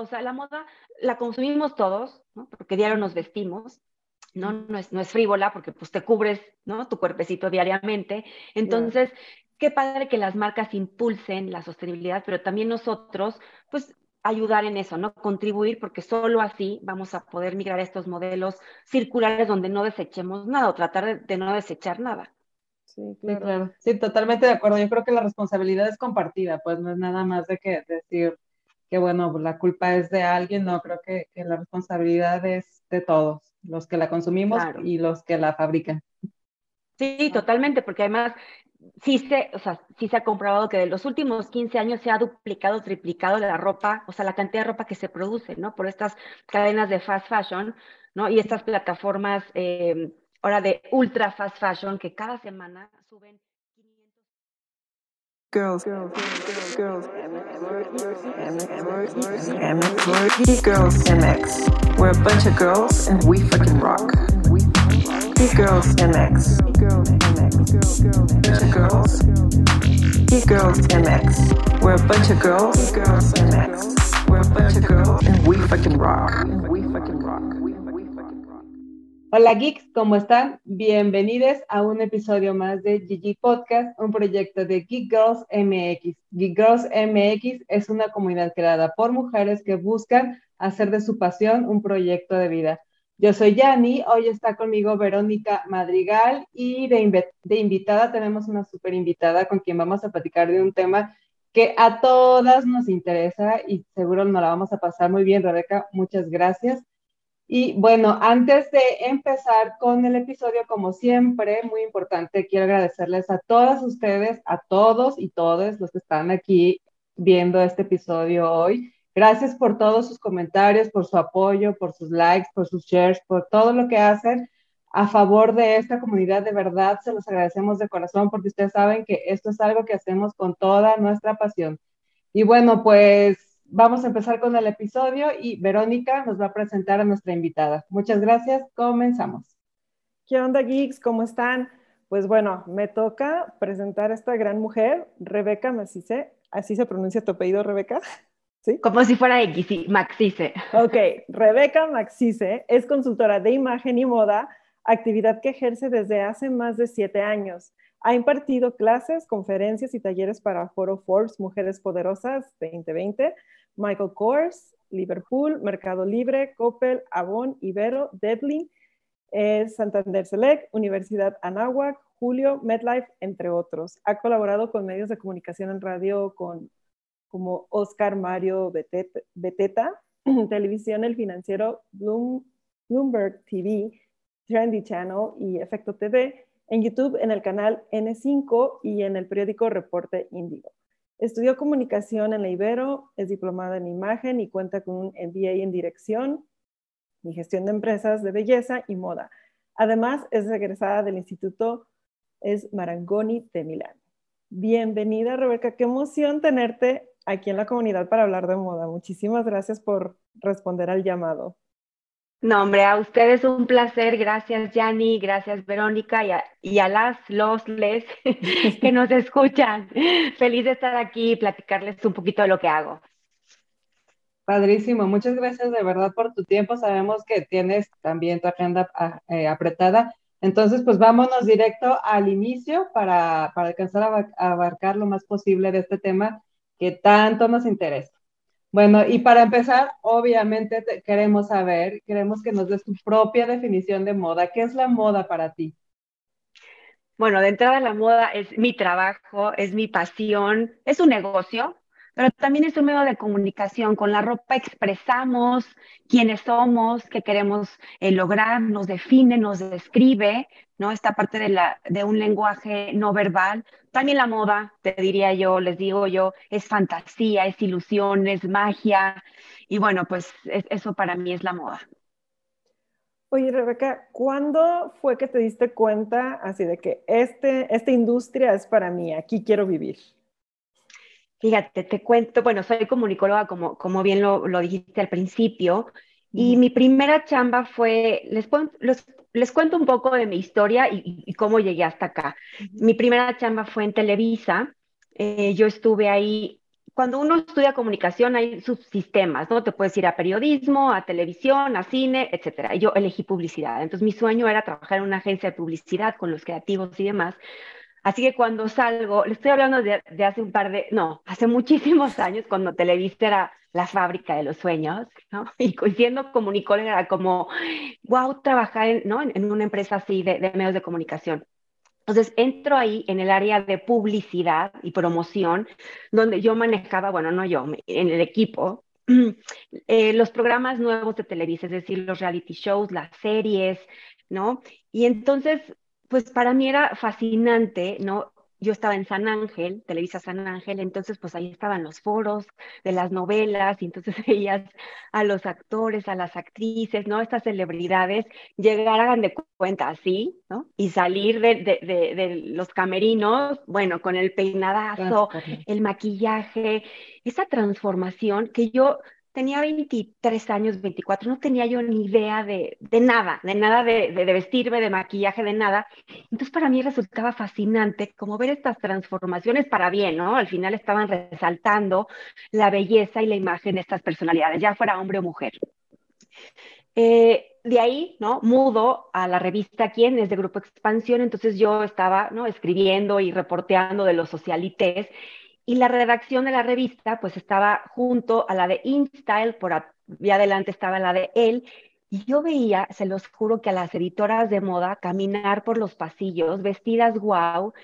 O sea, la moda la consumimos todos, ¿no? Porque diario nos vestimos, ¿no? No es, no es frívola porque pues te cubres, ¿no? Tu cuerpecito diariamente. Entonces, qué padre que las marcas impulsen la sostenibilidad, pero también nosotros, pues ayudar en eso, ¿no? Contribuir, porque solo así vamos a poder migrar a estos modelos circulares donde no desechemos nada o tratar de, no desechar nada. Sí claro. sí, totalmente de acuerdo. Yo creo que la responsabilidad es compartida, pues no es nada más de que decir que, bueno, la culpa es de alguien, no, creo que, la responsabilidad es de todos, los que la consumimos y los que la fabrican. Sí, totalmente, porque además sí se, o sea, sí se ha comprobado que de los últimos 15 años se ha duplicado, triplicado la ropa, o sea, la cantidad de ropa que se produce, ¿no? Por estas cadenas de fast fashion, ¿no? Y estas plataformas eh, ahora de ultra fast fashion que cada semana suben 500... Girls, girls, girls, girls, girls, MX. We're a bunch of girls and we fucking rock. Geek Girls MX. Girls of girls. Geek Girls MX. We're a bunch of girls. Girls MX. We're a bunch of girls and we. We fucking rock. Hola geeks, ¿cómo están? Bienvenidos a un episodio más de GG Podcast, un proyecto de Geek Girls MX. Geek Girls MX es una comunidad creada por mujeres que buscan hacer de su pasión un proyecto de vida. Yo soy Yani, hoy está conmigo Verónica Madrigal y de, invitada tenemos una súper invitada con quien vamos a platicar de un tema que a todas nos interesa y seguro nos la vamos a pasar muy bien, Rebeca. Muchas gracias. Y bueno, antes de empezar con el episodio, como siempre, muy importante, quiero agradecerles a todas ustedes, a todos y todas los que están aquí viendo este episodio hoy. Gracias por todos sus comentarios, por su apoyo, por sus likes, por sus shares, por todo lo que hacen a favor de esta comunidad. De verdad, se los agradecemos de corazón porque ustedes saben que esto es algo que hacemos con toda nuestra pasión. Y bueno, pues vamos a empezar con el episodio y Verónica nos va a presentar a nuestra invitada. Muchas gracias, comenzamos. ¿Qué onda, geeks? ¿Cómo están? Pues bueno, me toca presentar a esta gran mujer, Rebeca Macice. ¿Así se pronuncia tu apellido, Rebeca? Como si fuera X, Maxice. Ok, Rebeca Maxice es consultora de imagen y moda, actividad que ejerce desde hace más de siete años. Ha impartido clases, conferencias y talleres para Foro Forbes Mujeres Poderosas 2020, Michael Kors, Liverpool, Mercado Libre, Coppel, Avon, Ibero, Deadly, Santander Select, Universidad Anáhuac, Julio, MedLife, entre otros. Ha colaborado con medios de comunicación en radio con como Oscar Mario Beteta, Televisión El Financiero, Bloomberg TV, Trendy Channel y Efecto TV, en YouTube en el canal N5 y en el periódico Reporte Índigo. Estudió comunicación en la Ibero, es diplomada en imagen y cuenta con un MBA en dirección y gestión de empresas de belleza y moda. Además, es egresada del Instituto es Marangoni de Milán. Bienvenida, Rebeca. Qué emoción tenerte aquí en la comunidad para hablar de moda. Muchísimas gracias por responder al llamado. No, hombre, a ustedes un placer. Gracias, Yanni. Gracias, Verónica. Y a, y a, las, los, les que nos escuchan. Feliz de estar aquí y platicarles un poquito de lo que hago. Padrísimo. Muchas gracias de verdad por tu tiempo. Sabemos que tienes también tu agenda ah, eh, apretada. Entonces, pues vámonos directo al inicio para, para alcanzar a abarcar lo más posible de este tema que tanto nos interesa. Bueno, y para empezar, obviamente queremos saber, queremos que nos des tu propia definición de moda. ¿Qué es la moda para ti? Bueno, de entrada la moda es mi trabajo, es mi pasión, es un negocio, pero también es un medio de comunicación. Con la ropa expresamos quiénes somos, qué queremos eh, lograr, nos define, nos describe, ¿no? Esta parte de, la, de un lenguaje no verbal. También la moda, te diría yo, les digo yo, es fantasía, es ilusión, es magia. Y bueno, pues eso para mí es la moda. Oye, Rebeca, ¿cuándo fue que te diste cuenta así de que este, esta industria es para mí, aquí quiero vivir? Fíjate, te cuento, bueno, soy comunicóloga, como, como bien lo, lo dijiste al principio, y mi primera chamba fue, les, les, cuento un poco de mi historia y, cómo llegué hasta acá. Mi primera chamba fue en Televisa, eh, yo estuve ahí cuando uno estudia comunicación hay subsistemas, ¿no? Te puedes ir a periodismo, a televisión, a cine, etcétera. Yo elegí publicidad. Entonces mi sueño era trabajar en una agencia de publicidad con los creativos y demás. Así que cuando salgo, le estoy hablando de, hace un par de, no, hace muchísimos años, cuando Televista era la fábrica de los sueños, ¿no? Y siendo comunicóloga era como, wow, trabajar en, ¿no? en, una empresa así de, de medios de comunicación. Entonces entro ahí en el área de publicidad y promoción, donde yo manejaba, bueno, no yo, en el equipo, eh, los programas nuevos de Televisa, es decir, los reality shows, las series, ¿no? Y entonces, pues para mí era fascinante, ¿no? yo estaba en San Ángel, Televisa San Ángel, entonces pues ahí estaban los foros de las novelas y entonces veías a los actores, a las actrices, ¿no? Estas celebridades llegar, hagan de cuenta así, ¿no? Y salir de, de, de, los camerinos, bueno, con el peinadazo, el maquillaje, esa transformación que yo tenía 23 años, 24, no tenía yo ni idea de, nada, de nada de, vestirme, de maquillaje, de nada. Entonces para mí resultaba fascinante como ver estas transformaciones para bien, ¿no? Al final estaban resaltando la belleza y la imagen de estas personalidades, ya fuera hombre o mujer. Eh, de ahí, ¿no? Mudo a la revista Quién es de Grupo Expansión, entonces yo estaba, ¿no? Escribiendo y reporteando de los socialites y la redacción de la revista pues estaba junto a la de InStyle, por ahí adelante estaba la de él, y yo veía, se los juro, que a las editoras de moda caminar por los pasillos, vestidas guau,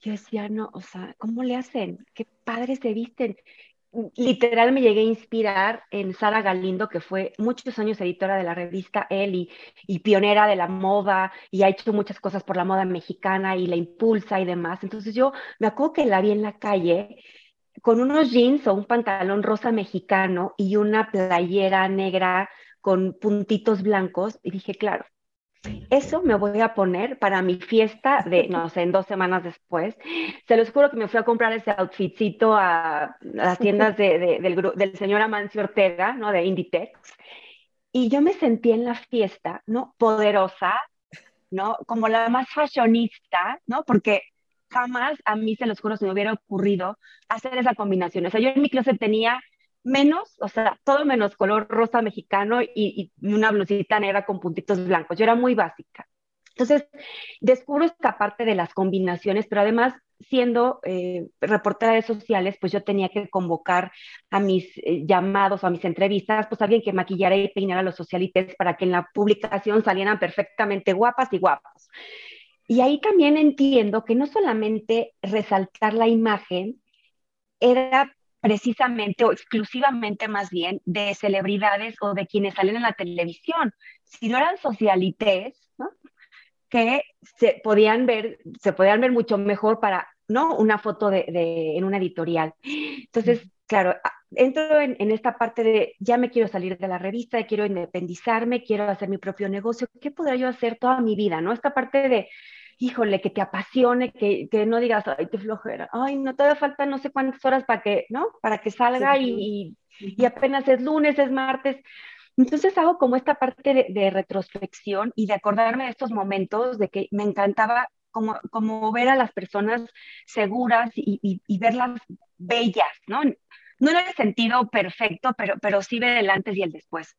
yo decía, no, o sea, ¿cómo le hacen? Qué padres se visten. Literal me llegué a inspirar en Sara Galindo, que fue muchos años editora de la revista Elle y, y, pionera de la moda y ha hecho muchas cosas por la moda mexicana y la impulsa y demás. Entonces yo me acuerdo que la vi en la calle con unos jeans o un pantalón rosa mexicano y una playera negra con puntitos blancos y dije, claro, eso me voy a poner para mi fiesta de, no sé, en dos semanas después. Se los juro que me fui a comprar ese outfitcito a, las tiendas de, del, del, señor Amancio Ortega, ¿no? De Inditex. Y yo me sentí en la fiesta, ¿no? Poderosa, ¿no? Como la más fashionista, ¿no? Porque jamás a mí, se los juro, se me hubiera ocurrido hacer esa combinación. O sea, yo en mi closet tenía menos, o sea, todo menos color rosa mexicano y, una blusita negra con puntitos blancos. Yo era muy básica. Entonces, descubro esta parte de las combinaciones, pero además, siendo eh, reportera de sociales, pues yo tenía que convocar a mis eh, llamados, a mis entrevistas, pues alguien que maquillara y peinara a los socialites para que en la publicación salieran perfectamente guapas y guapos. Y ahí también entiendo que no solamente resaltar la imagen era precisamente o exclusivamente más bien de celebridades o de quienes salen en la televisión, sino eran socialites, ¿no? que se podían ver, se podían ver mucho mejor para, ¿no? Una foto de, en una editorial. Entonces, claro, entro en, en, esta parte de, ya me quiero salir de la revista, quiero independizarme, quiero hacer mi propio negocio, ¿qué podría yo hacer toda mi vida, no? Esta parte de, híjole, que te apasione, que, que, no digas, ay, qué flojera, ay, no, todavía falta no sé cuántas horas para que, ¿no? Para que salga y, y, apenas es lunes, es martes. Entonces hago como esta parte de, de, retrospección y de acordarme de estos momentos de que me encantaba como, como ver a las personas seguras y, y verlas bellas, ¿no? No en el sentido perfecto, pero, pero sí ver el antes y el después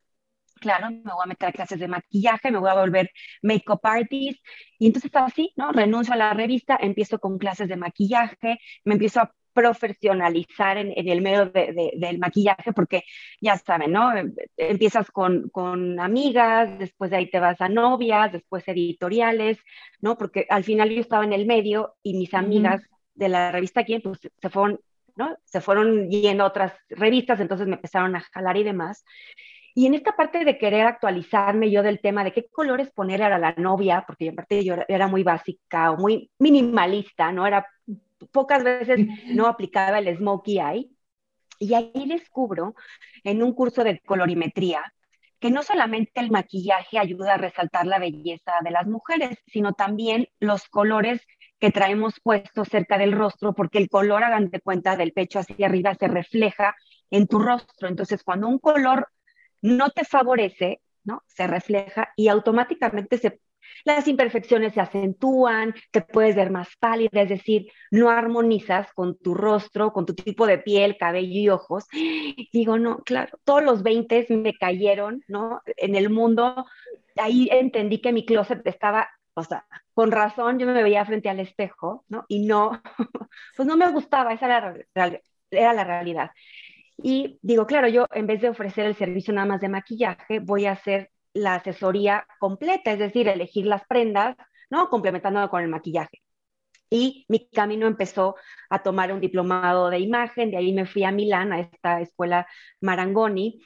claro, me voy a meter a clases de maquillaje, me voy a volver make-up artist. Y entonces así, ¿no? Renuncio a la revista, empiezo con clases de maquillaje, me empiezo a profesionalizar en, el medio del maquillaje, porque ya saben, ¿no? Empiezas con, con, amigas, después de ahí te vas a novias, después editoriales, ¿no? Porque al final yo estaba en el medio y mis amigas de la revista Quién, pues se fueron, ¿no? Se fueron yendo a otras revistas, entonces me empezaron a jalar y demás. Y en esta parte de querer actualizarme yo del tema de qué colores poner a la novia, porque en parte yo era muy básica o muy minimalista, ¿no? Era pocas veces no aplicaba el smokey eye. Y ahí descubro en un curso de colorimetría que no solamente el maquillaje ayuda a resaltar la belleza de las mujeres, sino también los colores que traemos puestos cerca del rostro, porque el color, hagan de cuenta, del pecho hacia arriba se refleja en tu rostro. Entonces, cuando un color no te favorece, ¿no? Se refleja y automáticamente Las imperfecciones se acentúan, te puedes ver más pálida, es decir, no armonizas con tu rostro, con tu tipo de piel, cabello y ojos. Digo, no, claro, todos los 20 me cayeron, ¿no? En el mundo, ahí entendí que mi closet estaba, o sea, con razón yo me veía frente al espejo, ¿no? Y no, pues no me gustaba, esa era era la realidad. Y digo, claro, yo en vez de ofrecer el servicio nada más de maquillaje, voy a hacer la asesoría completa, es decir, elegir las prendas, ¿no? Complementándolo con el maquillaje. Y mi camino empezó a tomar un diplomado de imagen, de ahí me fui a Milán, a esta escuela Marangoni,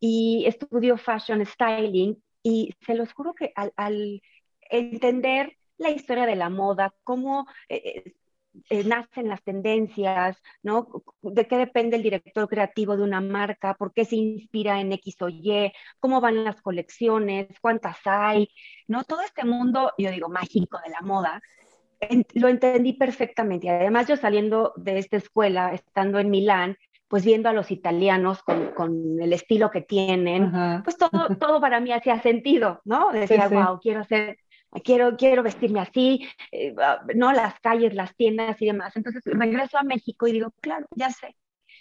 y estudio fashion styling, y se los juro que al, entender la historia de la moda, cómo eh, eh, nacen las tendencias, ¿no? De qué depende el director creativo de una marca, por qué se inspira en X o Y, cómo van las colecciones, cuántas hay, ¿no? Todo este mundo, yo digo, mágico de la moda, lo entendí perfectamente. Y además yo saliendo de esta escuela, estando en Milán, pues viendo a los italianos con, el estilo que tienen, pues todo, todo para mí hacía sentido, ¿no? Decía, wow, quiero ser quiero, quiero vestirme así, eh, ah, ¿no? Las calles, las tiendas y demás. Entonces regreso a México y digo, claro, ya sé,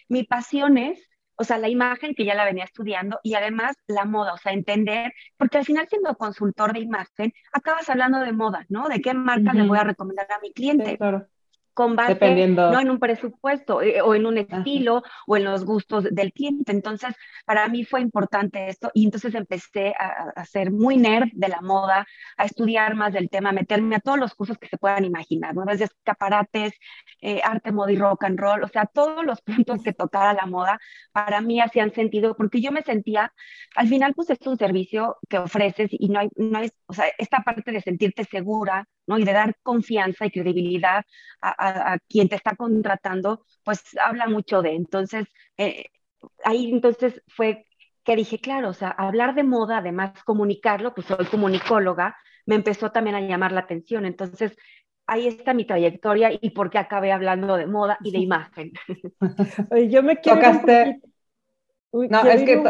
mi pasión es, o sea, la imagen que ya la venía estudiando y además la moda, o sea, entender, porque al final siendo consultor de imagen, acabas hablando de moda, ¿no? De qué marca le voy a recomendar a mi cliente. claro con base no en un presupuesto eh, o en un estilo o en los gustos del cliente. Entonces, para mí fue importante esto y entonces empecé a, a, ser muy nerd de la moda, a estudiar más del tema, a meterme a todos los cursos que se puedan imaginar, ¿no? Desde escaparates, eh, arte, moda y rock and roll, o sea, todos los puntos que tocara la moda para mí hacían sentido porque yo me sentía, al final, pues es un servicio que ofreces y no hay, no hay, o sea, esta parte de sentirte segura, ¿no? Y de dar confianza y credibilidad a, quien te está contratando, pues habla mucho de. Entonces, eh, ahí entonces fue que dije, claro, o sea, hablar de moda, además comunicarlo, pues soy comunicóloga, me empezó también a llamar la atención. Entonces, ahí está mi trayectoria y por qué acabé hablando de moda y de imagen. yo me quiero... Tocaste... no, es que...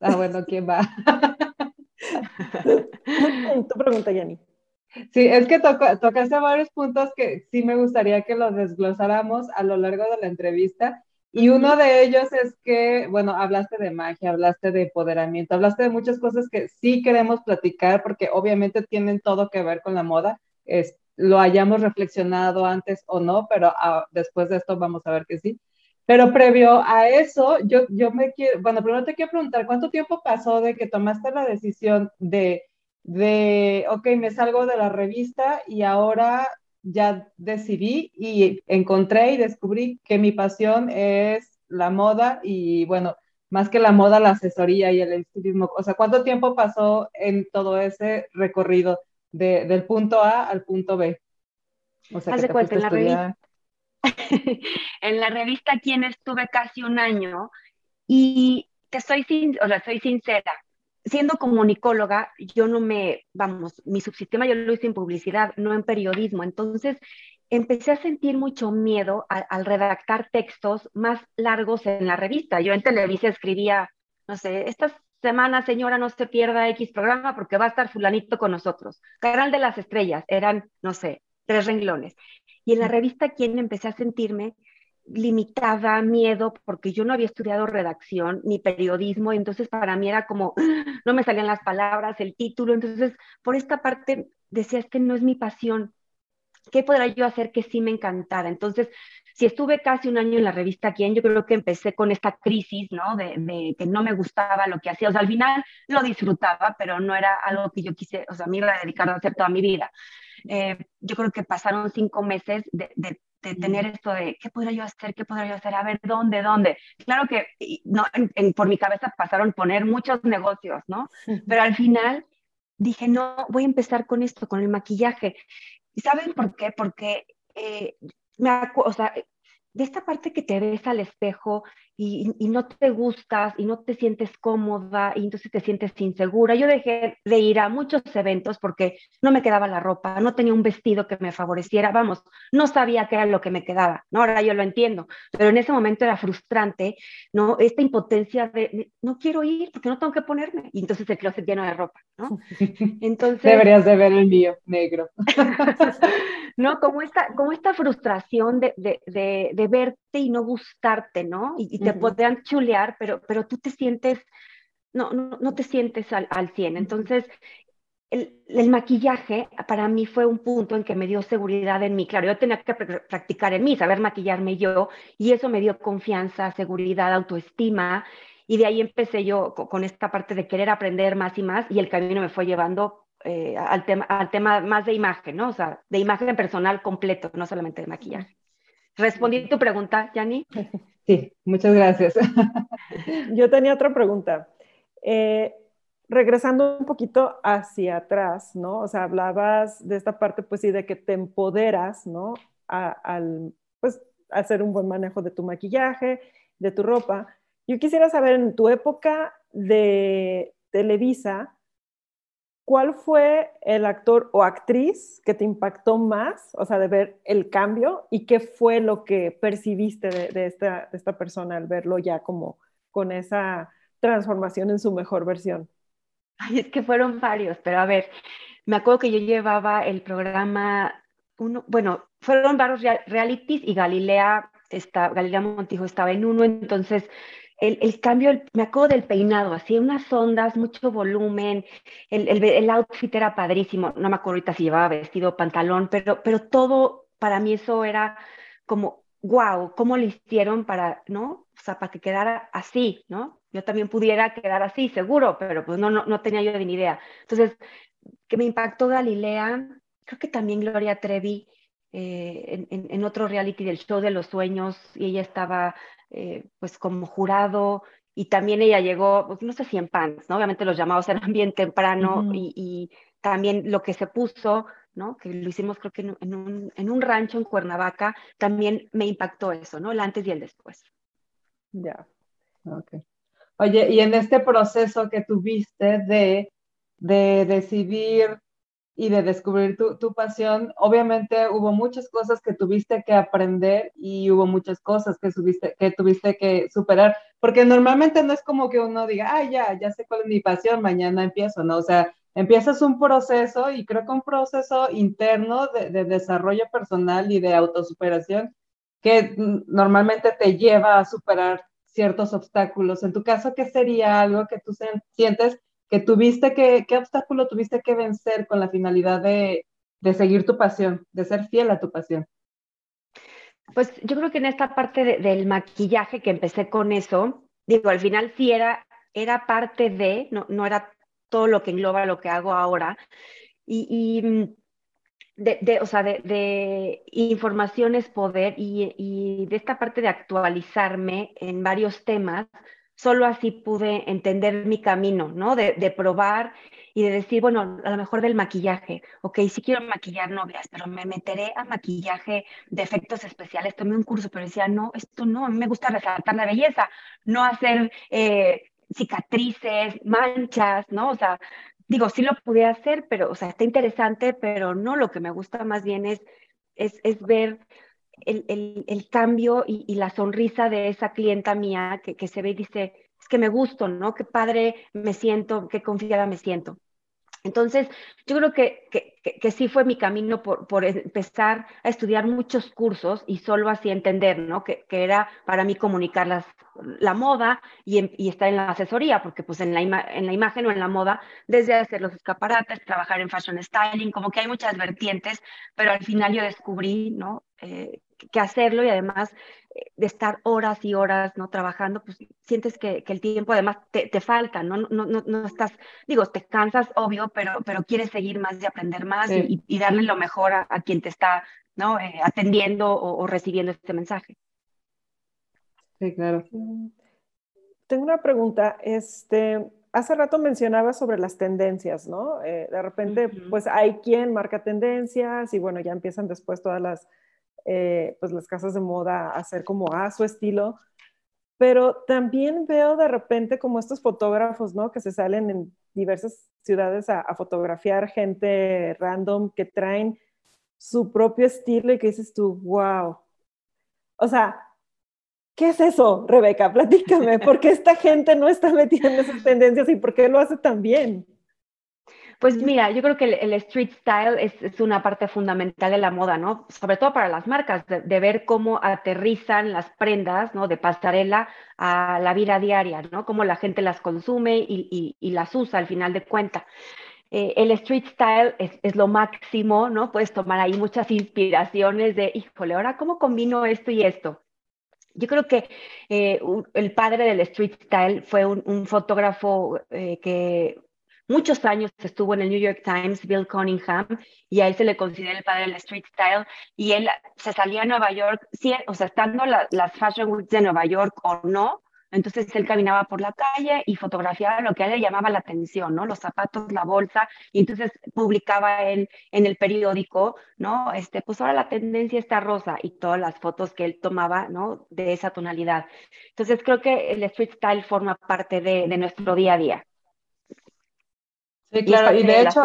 Ah, bueno, ¿quién va? tu pregunta, Yanni. Sí, es que tocaste varios puntos que sí me gustaría que los desglosáramos a lo largo de la entrevista. Y uno de ellos es que, bueno, hablaste de magia, hablaste de empoderamiento, hablaste de muchas cosas que sí queremos platicar porque obviamente tienen todo que ver con la moda. Es, lo hayamos reflexionado antes o no, pero ah, después de esto vamos a ver que sí. Pero previo a eso, yo, yo me quiero, bueno, primero te quiero preguntar, ¿cuánto tiempo pasó de que tomaste la decisión de de, ok, me salgo de la revista y ahora ya decidí y encontré y descubrí que mi pasión es la moda y bueno, más que la moda, la asesoría y el estilismo. O sea, ¿cuánto tiempo pasó en todo ese recorrido de, del punto A al punto B? O sea, que cuenta, en la revista. en la revista quien estuve casi un año y te soy, sin, o sea, soy sincera, siendo comunicóloga, yo no me, vamos, mi subsistema yo lo hice en publicidad, no en periodismo. Entonces, empecé a sentir mucho miedo al redactar textos más largos en la revista. Yo en Televisa escribía, no sé, esta semana, señora, no se pierda X programa porque va a estar fulanito con nosotros. Canal de las Estrellas, eran, no sé, tres renglones. Y en la revista, ¿quién empecé a sentirme limitada, miedo, porque yo no había estudiado redacción ni periodismo, entonces para mí era como, no me salían las palabras, el título, entonces por esta parte decía, es que no es mi pasión, ¿qué podrá yo hacer que sí me encantara? Entonces, si estuve casi un año en la revista Quién, yo creo que empecé con esta crisis, ¿no? De, que no me gustaba lo que hacía, o sea, al final lo disfrutaba, pero no era algo que yo quise, o sea, me iba a dedicar a hacer toda mi vida. Eh, yo creo que pasaron cinco meses de, de tener esto de, ¿qué podría yo hacer? ¿Qué podría yo hacer? A ver, ¿dónde? ¿Dónde? Claro que no, por mi cabeza pasaron poner muchos negocios, ¿no? Pero al final dije, no, voy a empezar con esto, con el maquillaje. ¿Y saben por qué? Porque eh, me o sea, de esta parte que te ves al espejo y, no te gustas y no te sientes cómoda y entonces te sientes insegura. Yo dejé de ir a muchos eventos porque no me quedaba la ropa, no tenía un vestido que me favoreciera, vamos, no sabía qué era lo que me quedaba, ¿no? Ahora yo lo entiendo, pero en ese momento era frustrante, ¿no? Esta impotencia de, no quiero ir porque no tengo que ponerme, y entonces el closet lleno de ropa, ¿no? Entonces... Deberías de ver el mío, negro. ¿No? Como esta, como esta frustración de, de, de, verte y no gustarte, ¿no? Y, te podrían chulear, pero, pero tú te sientes, no, no, no te sientes al, al 100. Entonces, el, el, maquillaje para mí fue un punto en que me dio seguridad en mí. Claro, yo tenía que practicar en mí, saber maquillarme yo, y eso me dio confianza, seguridad, autoestima. Y de ahí empecé yo con esta parte de querer aprender más y más, y el camino me fue llevando eh, al, tema, al tema más de imagen, ¿no? O sea, de imagen personal completo, no solamente de maquillaje. ¿Respondí tu pregunta, Yanni? Sí, muchas gracias. Yo tenía otra pregunta. Eh, regresando un poquito hacia atrás, ¿no? O sea, hablabas de esta parte, pues sí, de que te empoderas, ¿no? al, pues, hacer un buen manejo de tu maquillaje, de tu ropa. Yo quisiera saber, en tu época de Televisa, ¿cuál fue el actor o actriz que te impactó más, o sea, de ver el cambio y qué fue lo que percibiste de, esta, persona al verlo ya como con esa transformación en su mejor versión? Ay, es que fueron varios, pero a ver, me acuerdo que yo llevaba el programa, uno, bueno, fueron varios realities y Galilea, está, Galilea Montijo estaba en uno, entonces el, cambio, me acuerdo del peinado, así unas ondas, mucho volumen, el, el, outfit era padrísimo, no me acuerdo ahorita si llevaba vestido pantalón, pero, pero todo, para mí eso era como, wow, ¿cómo lo hicieron para, no? O sea, para que quedara así, ¿no? Yo también pudiera quedar así, seguro, pero pues no, no, no tenía yo ni idea. Entonces, que me impactó Galilea, creo que también Gloria Trevi, eh, en, en, otro reality del show de los sueños, y ella estaba eh, pues como jurado y también ella llegó, pues, no sé si en pants, ¿no? Obviamente los llamados eran bien temprano y, también lo que se puso, ¿no? Que lo hicimos creo que en, un, en, un, rancho en Cuernavaca, también me impactó eso, ¿no? El antes y el después. Ya. Okay. Oye, y en este proceso que tuviste de, de decidir y de descubrir tu, tu, pasión, obviamente hubo muchas cosas que tuviste que aprender y hubo muchas cosas que, tuviste que superar, porque normalmente no es como que uno diga, ah, ya, ya sé cuál es mi pasión, mañana empiezo, ¿no? O sea, empiezas un proceso y creo que un proceso interno de, de desarrollo personal y de autosuperación que normalmente te lleva a superar ciertos obstáculos. En tu caso, ¿qué sería algo que tú sientes que tuviste que, ¿qué obstáculo tuviste que vencer con la finalidad de, de seguir tu pasión, de ser fiel a tu pasión? Pues yo creo que en esta parte del maquillaje que empecé con eso, digo, al final sí era, era parte de, no, no era todo lo que engloba lo que hago ahora. Y, y mm, de, de, o sea, de, de, información es poder y, y, de esta parte de actualizarme en varios temas, solo así pude entender mi camino, ¿no? De, probar y de decir, bueno, a lo mejor del maquillaje, ok, sí quiero maquillar novias, pero me meteré a maquillaje de efectos especiales, tomé un curso, pero decía, no, esto no, a mí me gusta resaltar la belleza, no hacer eh, cicatrices, manchas, ¿no? O sea, digo, sí lo pude hacer, pero, o sea, está interesante, pero no, lo que me gusta más bien es, es, es ver el, el, cambio y, y, la sonrisa de esa clienta mía que, que se ve y dice, es que me gusto, ¿no? Qué padre me siento, qué confiada me siento. Entonces, yo creo que, que, sí fue mi camino por, por, empezar a estudiar muchos cursos y solo así entender, ¿no? Que, era para mí comunicar las, la moda y, y, estar en la asesoría, porque pues en la, en la imagen o en la moda, desde hacer los escaparates, trabajar en fashion styling, como que hay muchas vertientes, pero al final yo descubrí, ¿no? Eh, que hacerlo y además eh, de estar horas y horas no trabajando, pues sientes que, que el tiempo además te, te falta, ¿no? No, ¿no? no, estás, digo, te cansas, obvio, pero, pero quieres seguir más y aprender más y, y, darle lo mejor a, a quien te está ¿no? Eh, atendiendo o, o, recibiendo este mensaje. Sí, claro. Tengo una pregunta. Este, hace rato mencionaba sobre las tendencias, ¿no? Eh, de repente, pues hay quien marca tendencias y bueno, ya empiezan después todas las eh, pues las casas de moda hacer como a su estilo. pero también veo de repente como estos fotógrafos, ¿no? Que se salen en diversas ciudades a, fotografiar gente random que traen su propio estilo y que dices tú, wow. O sea, ¿qué es eso, Rebeca? Platícame, ¿por qué esta gente no está metida en esas tendencias y por qué lo hace tan bien? Pues mira, yo creo que el, street style es, una parte fundamental de la moda, ¿no? Sobre todo para las marcas, de, ver cómo aterrizan las prendas, ¿no? De pasarela a la vida diaria, ¿no? Cómo la gente las consume y, las usa al final de cuenta. Eh, el street style es, lo máximo, ¿no? Puedes tomar ahí muchas inspiraciones de, híjole, ahora cómo combino esto y esto. Yo creo que eh, el padre del street style fue un, fotógrafo eh, que muchos años estuvo en el New York Times, Bill Cunningham, y a él se le considera el padre del street style, y él se salía a Nueva York, o sea, estando las Fashion Weeks de Nueva York o no, entonces él caminaba por la calle y fotografiaba lo que a él le llamaba la atención, ¿no? Los zapatos, la bolsa, y entonces publicaba él en el periódico, ¿no? Este, pues ahora la tendencia está rosa y todas las fotos que él tomaba, ¿no? De esa tonalidad. Entonces creo que el street style forma parte de nuestro día a día. Sí, claro, y, de, hecho,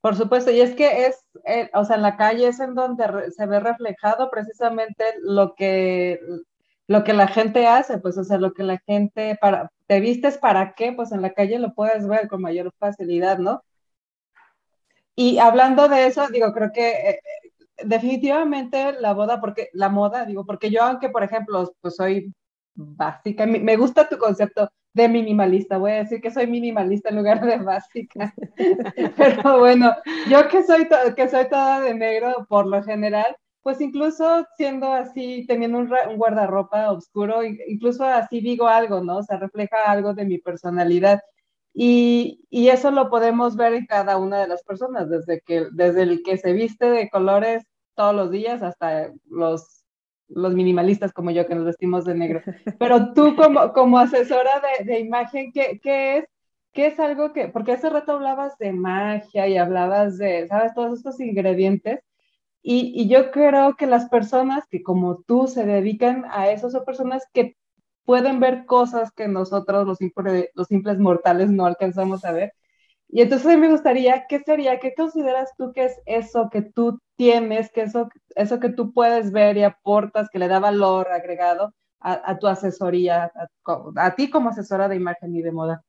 por supuesto, y es que es, eh, o sea, en la calle es en donde se ve reflejado precisamente lo que, lo que la gente hace, pues, o sea, lo que la gente, para, te vistes para qué, pues en la calle lo puedes ver con mayor facilidad, ¿no? Y hablando de eso, digo, creo que eh, definitivamente la boda, porque la moda, digo, porque yo aunque, por ejemplo, pues soy básica, me gusta tu concepto de minimalista. Voy a decir que soy minimalista en lugar de básica. Pero bueno, yo que soy, que soy toda de negro por lo general, pues incluso siendo así, teniendo un, guardarropa oscuro, incluso así digo algo, ¿no? O sea, refleja algo de mi personalidad. Y, y, eso lo podemos ver en cada una de las personas, desde, que, desde el que se viste de colores todos los días hasta los los minimalistas como yo que nos vestimos de negro. Pero tú como, como asesora de, de imagen, ¿qué, ¿qué, es? ¿Qué es algo que, porque hace rato hablabas de magia y hablabas de, ¿sabes? Todos estos ingredientes. Y, y yo creo que las personas que como tú se dedican a eso son personas que pueden ver cosas que nosotros los, los simples mortales no alcanzamos a ver y entonces me gustaría, ¿qué sería? ¿Qué consideras tú que es eso que tú tienes, que eso, eso que tú puedes ver y aportas, que le da valor agregado a, tu asesoría, a, ti como asesora de imagen y de moda?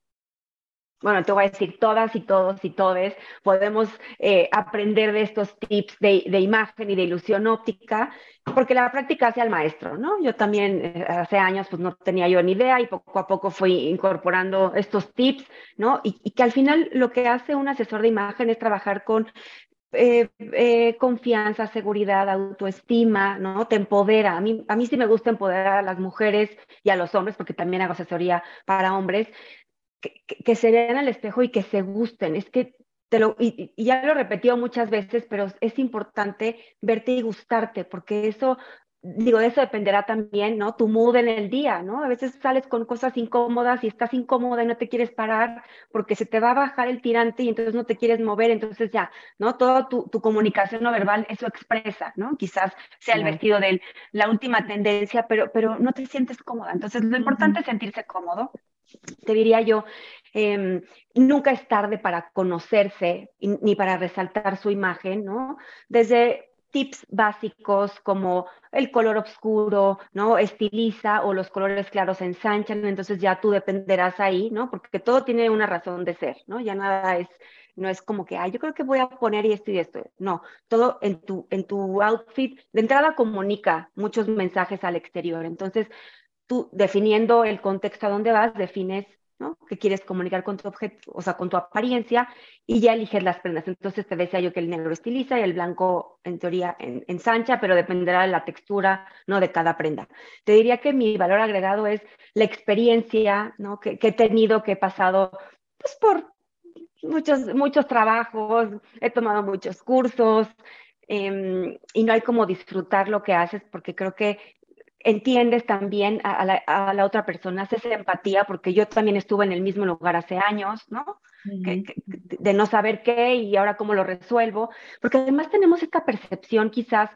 Bueno, te voy a decir, todas y todos y todes podemos eh, aprender de estos tips de, imagen y de ilusión óptica, porque la práctica hace al maestro, ¿no? Yo también eh, hace años pues no tenía yo ni idea y poco a poco fui incorporando estos tips, ¿no? Y, que al final lo que hace un asesor de imagen es trabajar con eh, confianza, seguridad, autoestima, ¿no? Te empodera. A mí, a mí sí me gusta empoderar a las mujeres y a los hombres, porque también hago asesoría para hombres, que, se vean al espejo y que se gusten. Es que te lo, y, ya lo he repetido muchas veces, pero es importante verte y gustarte, porque eso digo, de eso dependerá también, ¿no? Tu mood en el día, ¿no? A veces sales con cosas incómodas y estás incómoda y no te quieres parar porque se te va a bajar el tirante y entonces no te quieres mover, entonces ya, ¿no? Toda tu, comunicación no verbal eso expresa, ¿no? Quizás sea el vestido de la última tendencia, pero, pero no te sientes cómoda. Entonces, lo importante es sentirse cómodo. Te diría yo, em, nunca es tarde para conocerse ni para resaltar su imagen, ¿no? Desde tips básicos como el color oscuro, ¿no? Estiliza o los colores claros ensanchan, entonces ya tú dependerás ahí, ¿no? Porque todo tiene una razón de ser, ¿no? Ya nada es, no es como que, ay, yo creo que voy a poner esto y esto. No, todo en tu, en tu outfit, de entrada comunica muchos mensajes al exterior. Entonces, tú definiendo el contexto a dónde vas, defines ¿no? Que quieres comunicar con tu objeto, o sea, con tu apariencia, y ya eliges las prendas. Entonces te decía yo que el negro estiliza y el blanco, en teoría, ensancha, pero dependerá de la textura, ¿no? De cada prenda. Te diría que mi valor agregado es la experiencia, ¿no? Que, he tenido, que he pasado, pues, por muchos, muchos trabajos, he tomado muchos cursos, em, y no hay como disfrutar lo que haces, porque creo que entiendes también a, la, otra persona, haces empatía, porque yo también estuve en el mismo lugar hace años, ¿no? de no saber qué y ahora cómo lo resuelvo, porque además tenemos esta percepción quizás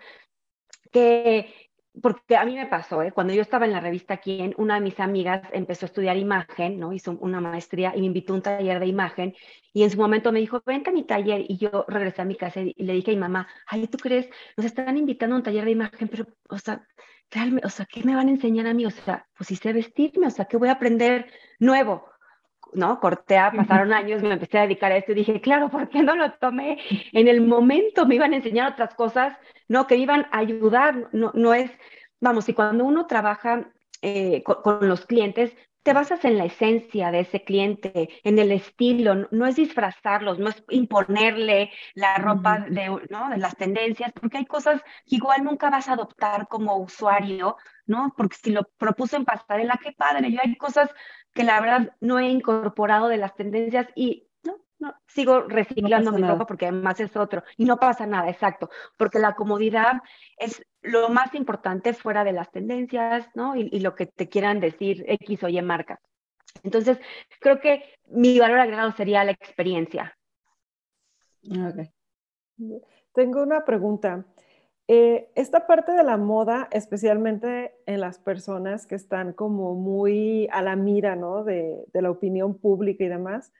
que porque a mí me pasó, ¿eh? cuando yo estaba en la revista Quién, una de mis amigas empezó a estudiar imagen, ¿no? Hizo una maestría y me invitó a un taller de imagen y en su momento me dijo, vente a mi taller y yo regresé a mi casa y le dije a mi mamá, ay, ¿tú crees? Nos están invitando a un taller de imagen, pero, o sea, realmente, o sea, ¿qué me van a enseñar a mí? O sea, pues si sé vestirme, o sea, ¿qué voy a aprender nuevo? ¿no? Corté, pasaron años, me empecé a dedicar a esto y dije, claro, ¿por qué no lo tomé? En el momento me iban a enseñar otras cosas, ¿no? Que me iban a ayudar, no, no es, vamos, y cuando uno trabaja eh, con, los clientes, te basas en la esencia de ese cliente, en el estilo, no, es disfrazarlos, no es imponerle la ropa de, ¿no? de las tendencias, porque hay cosas que igual nunca vas a adoptar como usuario, ¿no? Porque si lo propuso en pasarela, qué padre, yo hay cosas que la verdad no he incorporado de las tendencias y no, sigo reciclando mi ropa porque además es otro y no pasa nada, exacto, porque la comodidad es lo más importante fuera de las tendencias, ¿no? Y, lo que te quieran decir X o Y marca. Entonces, creo que mi valor agregado sería la experiencia. Okay. Tengo una pregunta. Eh, esta parte de la moda, especialmente en las personas que están como muy a la mira, ¿no? De, de, la opinión pública y demás,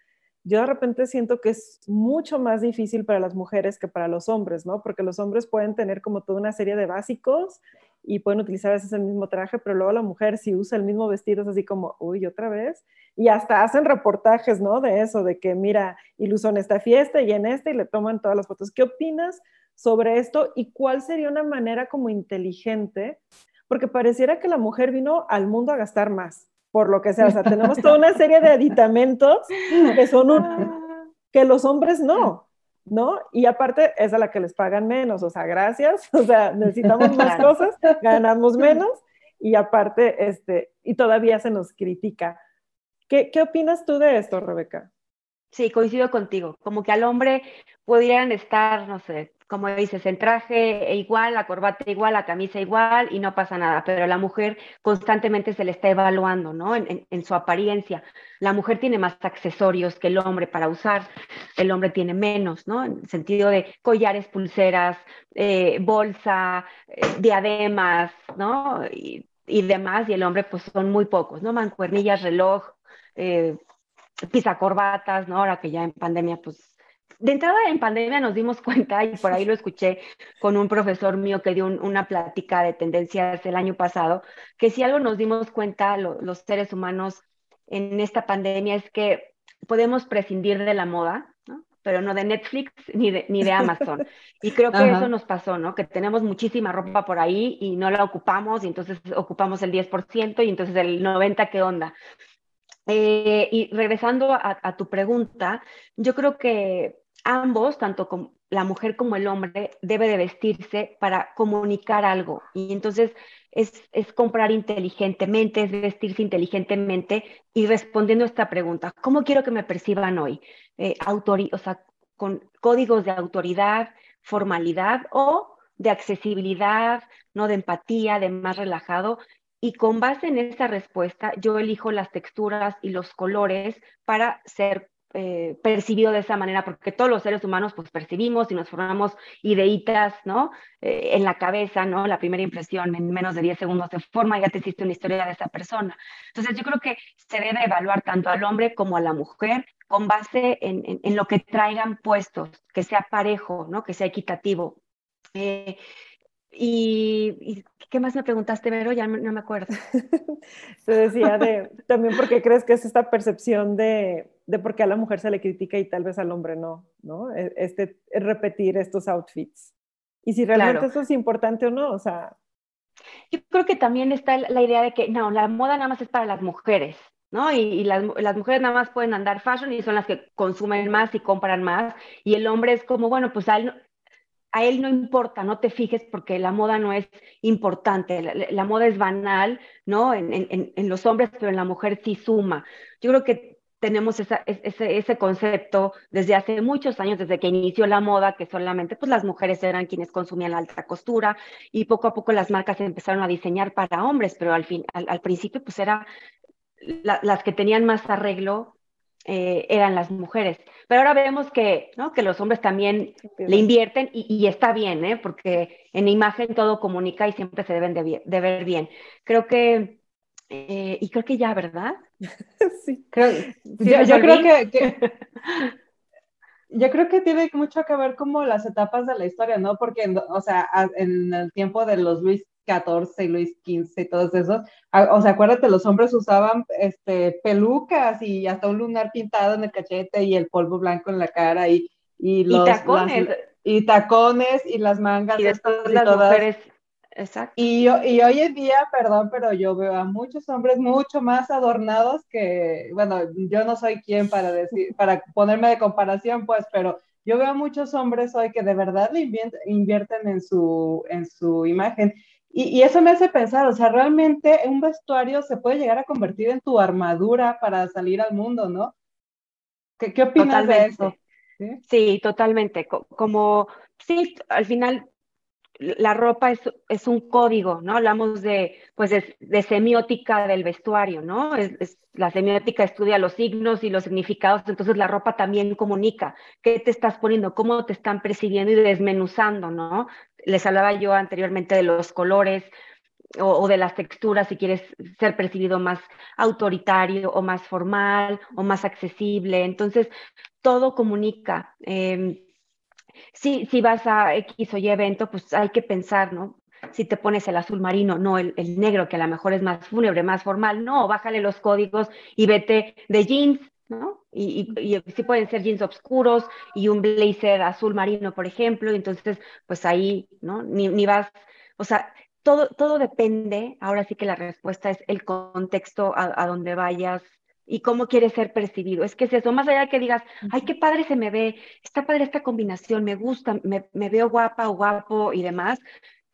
yo de repente siento que es mucho más difícil para las mujeres que para los hombres, ¿no? Porque los hombres pueden tener como toda una serie de básicos y pueden utilizar a veces el mismo traje, pero luego la mujer si usa el mismo vestido es así como, uy, otra vez. Y hasta hacen reportajes, ¿no? De eso, de que mira, y en esta fiesta y en esta y le toman todas las fotos. ¿Qué opinas sobre esto y cuál sería una manera como inteligente, porque pareciera que la mujer vino al mundo a gastar más, por lo que sea, o sea, tenemos toda una serie de aditamentos que son un, que los hombres no, ¿no? Y aparte es a la que les pagan menos, o sea, gracias, o sea, necesitamos más cosas, ganamos menos y aparte, este, y todavía se nos critica. ¿Qué, ¿Qué opinas tú de esto, Rebeca? Sí, coincido contigo. Como que al hombre pudieran estar, no sé, como dices, el traje igual, la corbata igual, la camisa igual y no pasa nada, pero la mujer constantemente se le está evaluando, ¿no? En, su apariencia. La mujer tiene más accesorios que el hombre para usar, el hombre tiene menos, ¿no? En el sentido de collares, pulseras, eh, bolsa, eh, diademas, ¿no? Y, demás, y el hombre pues son muy pocos, ¿no? Mancuernillas, reloj, eh, pisacorbatas, ¿no? Ahora que ya en pandemia pues de entrada en pandemia nos dimos cuenta, y por ahí lo escuché con un profesor mío que dio una plática de tendencias el año pasado, que si algo nos dimos cuenta los seres humanos en esta pandemia es que podemos prescindir de la moda, pero no de Netflix ni de, ni de Amazon. Y creo que eso nos pasó, ¿no? Que tenemos muchísima ropa por ahí y no la ocupamos y entonces ocupamos el 10% y entonces el 90% ¿qué onda? Eh, y regresando a, a, tu pregunta, yo creo que ambos, tanto como la mujer como el hombre, debe de vestirse para comunicar algo. Y entonces es, comprar inteligentemente, es vestirse inteligentemente y respondiendo a esta pregunta, ¿cómo quiero que me perciban hoy? Eh, o sea, con códigos de autoridad, formalidad o de accesibilidad, no de empatía, de más relajado. Y con base en esta respuesta, yo elijo las texturas y los colores para ser eh, percibido de esa manera, porque todos los seres humanos pues percibimos y nos formamos ideitas, ¿no? Eh, en la cabeza, ¿no? La primera impresión en menos de 10 segundos se forma ya te hiciste una historia de esa persona. Entonces yo creo que se debe evaluar tanto al hombre como a la mujer con base en, en, lo que traigan puestos, que sea parejo, ¿no? Que sea equitativo. Eh, y, qué más me preguntaste, Vero? Ya no, me acuerdo. Se decía de, también porque crees que es esta percepción de, de por qué a la mujer se le critica y tal vez al hombre no, ¿no? E, este, repetir estos outfits. Y si realmente eso es importante o no, o sea... Yo creo que también está la idea de que, no, la moda nada más es para las mujeres, ¿no? Y, las, las, mujeres nada más pueden andar fashion y son las que consumen más y compran más. Y el hombre es como, bueno, pues a él, a él no importa, no te fijes porque la moda no es importante, la, moda es banal, ¿no? En, los hombres, pero en la mujer sí suma. Yo creo que tenemos ese, ese, concepto desde hace muchos años, desde que inició la moda, que solamente pues, las mujeres eran quienes consumían la alta costura y poco a poco las marcas empezaron a diseñar para hombres, pero al, fin, al, principio pues era las que tenían más arreglo eh, eran las mujeres. Pero ahora vemos que, ¿no? que los hombres también le invierten y, está bien, ¿eh? porque en imagen todo comunica y siempre se deben de, ver bien. Creo que, eh, y creo que ya, ¿verdad? sí. Creo, yo, creo que, yo creo que tiene mucho que ver como las etapas de la historia, ¿no? Porque, o sea, en el tiempo de los Luis XIV y Luis XV y todos esos, o sea, acuérdate, los hombres usaban este, pelucas y hasta un lunar pintado en el cachete y el polvo blanco en la cara y, y los... Y tacones. y tacones y las mangas. Y después las mujeres Exacto. Y, y, hoy en día, perdón, pero yo veo a muchos hombres mucho más adornados que, bueno, yo no soy quien para decir, para ponerme de comparación, pues, pero yo veo a muchos hombres hoy que de verdad le invierten en su, en su imagen. Y, y, eso me hace pensar, o sea, realmente un vestuario se puede llegar a convertir en tu armadura para salir al mundo, ¿no? ¿Qué, qué opinas de eso? ¿Sí? ¿Sí? totalmente. Como, sí, al final la ropa es, es, un código, ¿no? Hablamos de, pues, de, semiótica del vestuario, ¿no? Es, la semiótica estudia los signos y los significados, entonces la ropa también comunica qué te estás poniendo, cómo te están percibiendo y desmenuzando, ¿no? Les hablaba yo anteriormente de los colores o, de las texturas, si quieres ser percibido más autoritario o más formal o más accesible. Entonces, todo comunica. Eh, si, si vas a X o Y evento, pues hay que pensar, ¿no? Si te pones el azul marino, no el, negro, que a lo mejor es más fúnebre, más formal, no, bájale los códigos y vete de jeans, ¿no? Y, y, sí pueden ser jeans oscuros y un blazer azul marino, por ejemplo, entonces, pues ahí, ¿no? Ni, ni vas, o sea, todo, todo depende, ahora sí que la respuesta es el contexto a, a donde vayas y cómo quiere ser percibido. Es que es eso, más allá de que digas, ay, qué padre se me ve, está padre esta combinación, me gusta, me, me veo guapa o guapo y demás,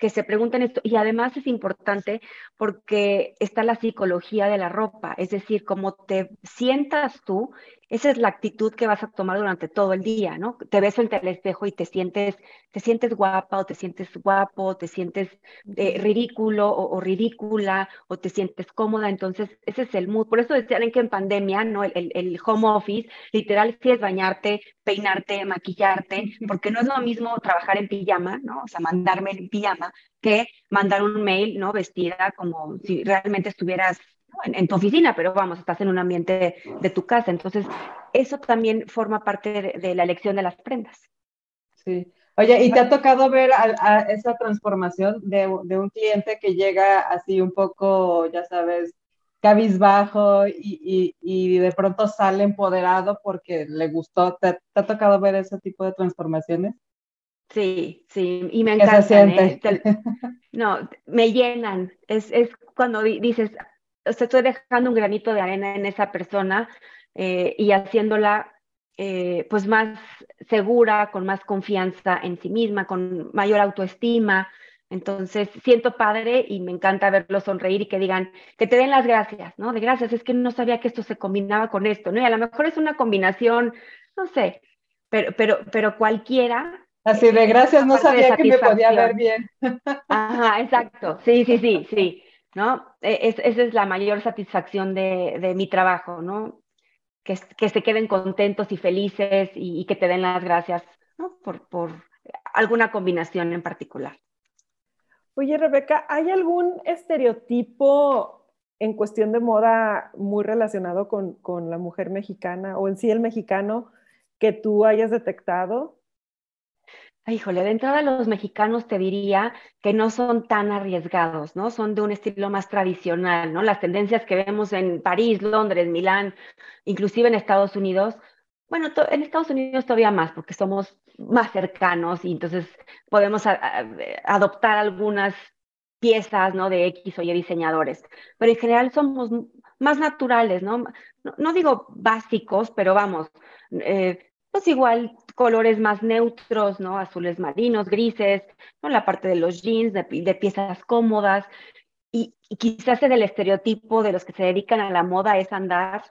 que se pregunten esto. Y además es importante porque está la psicología de la ropa, es decir, cómo te sientas tú esa es la actitud que vas a tomar durante todo el día, ¿no? Te ves frente al espejo y te sientes, te sientes guapa o te sientes guapo, te sientes eh, ridículo o, ridícula o te sientes cómoda. Entonces, ese es el mood. Por eso decían que en pandemia, ¿no? El, el, home office, literal, sí es bañarte, peinarte, maquillarte, porque no es lo mismo trabajar en pijama, ¿no? O sea, mandarme en pijama que mandar un mail, ¿no? Vestida como si realmente estuvieras en, tu oficina, pero vamos, estás en un ambiente de, tu casa. Entonces, eso también forma parte de, la elección de las prendas. Sí. Oye, ¿y te ha tocado ver esa transformación de, un cliente que llega así un poco, ya sabes, cabizbajo y, y, de pronto sale empoderado porque le gustó? ¿Te, ha tocado ver ese tipo de transformaciones? Sí, sí, y me encantan. ¿eh? No, me llenan. Es, es cuando dices, estoy dejando un granito de arena en esa persona eh, y haciéndola eh, pues más segura, con más confianza en sí misma, con mayor autoestima. Entonces, siento padre y me encanta verlo sonreír y que digan, que te den las gracias, ¿no? De gracias, es que no sabía que esto se combinaba con esto, ¿no? Y a lo mejor es una combinación, no sé, pero, pero, pero cualquiera. Así de gracias, no sabía que me podía ver bien. Ajá, exacto, sí, sí, sí, sí. ¿No? E, es, esa es la mayor satisfacción de, de mi trabajo, ¿no? Que, que, se queden contentos y felices y, que te den las gracias ¿no? por, por alguna combinación en particular. Oye, Rebeca, ¿hay algún estereotipo en cuestión de moda muy relacionado con, con, la mujer mexicana o en sí el mexicano que tú hayas detectado? Híjole, de entrada los mexicanos te diría que no son tan arriesgados, ¿no? Son de un estilo más tradicional, ¿no? Las tendencias que vemos en París, Londres, Milán, inclusive en Estados Unidos, bueno, en Estados Unidos todavía más, porque somos más cercanos y entonces podemos adoptar algunas piezas, ¿no? De X o Y diseñadores, pero en general somos más naturales, ¿no? No, digo básicos, pero vamos, eh, pues igual colores más neutros, ¿no? Azules marinos, grises, ¿no? La parte de los jeans, de, piezas cómodas. Y, quizás el estereotipo de los que se dedican a la moda es andar,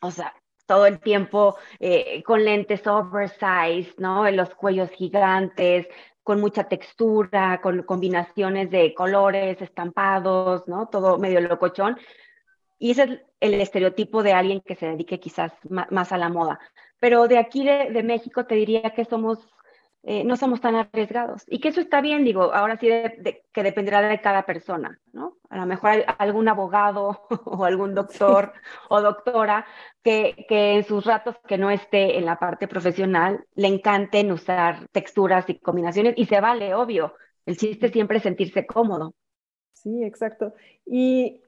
o sea, todo el tiempo eh, con lentes oversized, ¿no? En los cuellos gigantes, con mucha textura, con combinaciones de colores, estampados, ¿no? Todo medio locochón. y ese es el estereotipo de alguien que se dedique quizás más a la moda. Pero de aquí de, México te diría que somos, eh, no somos tan arriesgados. Y que eso está bien, digo, ahora sí que dependerá de cada persona, ¿no? A lo mejor algún abogado o algún doctor o doctora que, que en sus ratos que no esté en la parte profesional le encanten usar texturas y combinaciones y se vale, obvio. El chiste siempre es sentirse cómodo. Sí, exacto. Y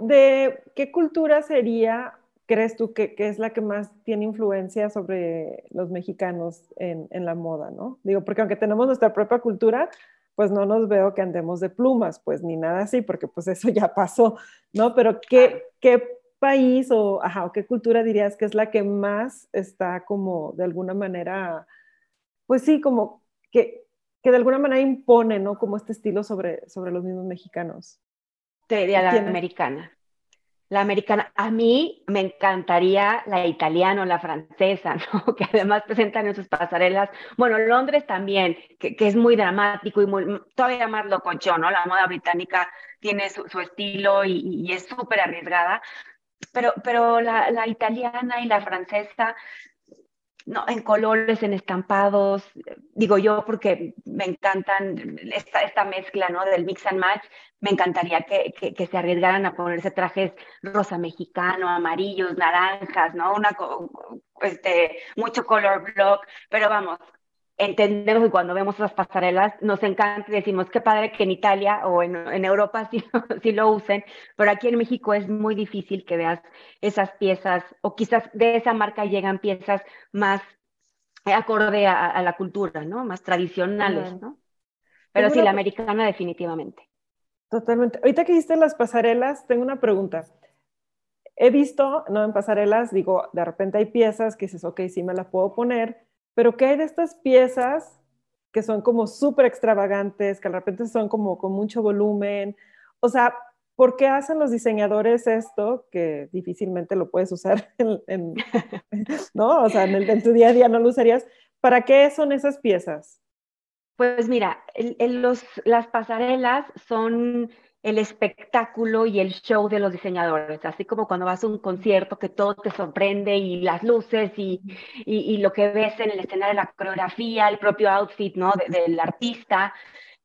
¿de qué cultura sería crees tú que, es la que más tiene influencia sobre los mexicanos en, la moda, ¿no? Digo, porque aunque tenemos nuestra propia cultura, pues no nos veo que andemos de plumas, pues ni nada así, porque pues eso ya pasó, ¿no? Pero ¿qué, qué país o, ajá, o qué cultura dirías que es la que más está como de alguna manera, pues sí, como que, que de alguna manera impone, ¿no? Como este estilo sobre, sobre los mismos mexicanos. Te diría la americana la americana. A mí me encantaría la italiana o la francesa, ¿no? Que además presentan en sus pasarelas. Bueno, Londres también, que, es muy dramático y muy, todavía más locochón, ¿no? La moda británica tiene su, estilo y, es súper arriesgada. Pero, pero la, la italiana y la francesa no, en colores, en estampados, digo yo porque me encantan esta, esta mezcla, ¿no? Del mix and match, me encantaría que, que, se arriesgaran a ponerse trajes rosa mexicano, amarillos, naranjas, ¿no? Una, este, mucho color block, pero vamos, entendemos que cuando vemos las pasarelas nos encanta y decimos qué padre que en Italia o en, en Europa sí, sí, lo usen, pero aquí en México es muy difícil que veas esas piezas o quizás de esa marca llegan piezas más acorde a, la cultura, ¿no? Más tradicionales, ¿no? Pero sí, la americana definitivamente. Totalmente. Ahorita que hiciste las pasarelas, tengo una pregunta. He visto, ¿no? En pasarelas, digo, de repente hay piezas que dices, ok, sí me la puedo poner, pero ¿qué hay de estas piezas que son como súper extravagantes, que de repente son como con mucho volumen? O sea, ¿por qué hacen los diseñadores esto que difícilmente lo puedes usar en, ¿no? O sea, en, tu día a día no lo usarías. ¿Para qué son esas piezas? Pues mira, los, las pasarelas son el espectáculo y el show de los diseñadores, así como cuando vas a un concierto que todo te sorprende y las luces y, y, lo que ves en el escenario, la coreografía, el propio outfit ¿no? del artista,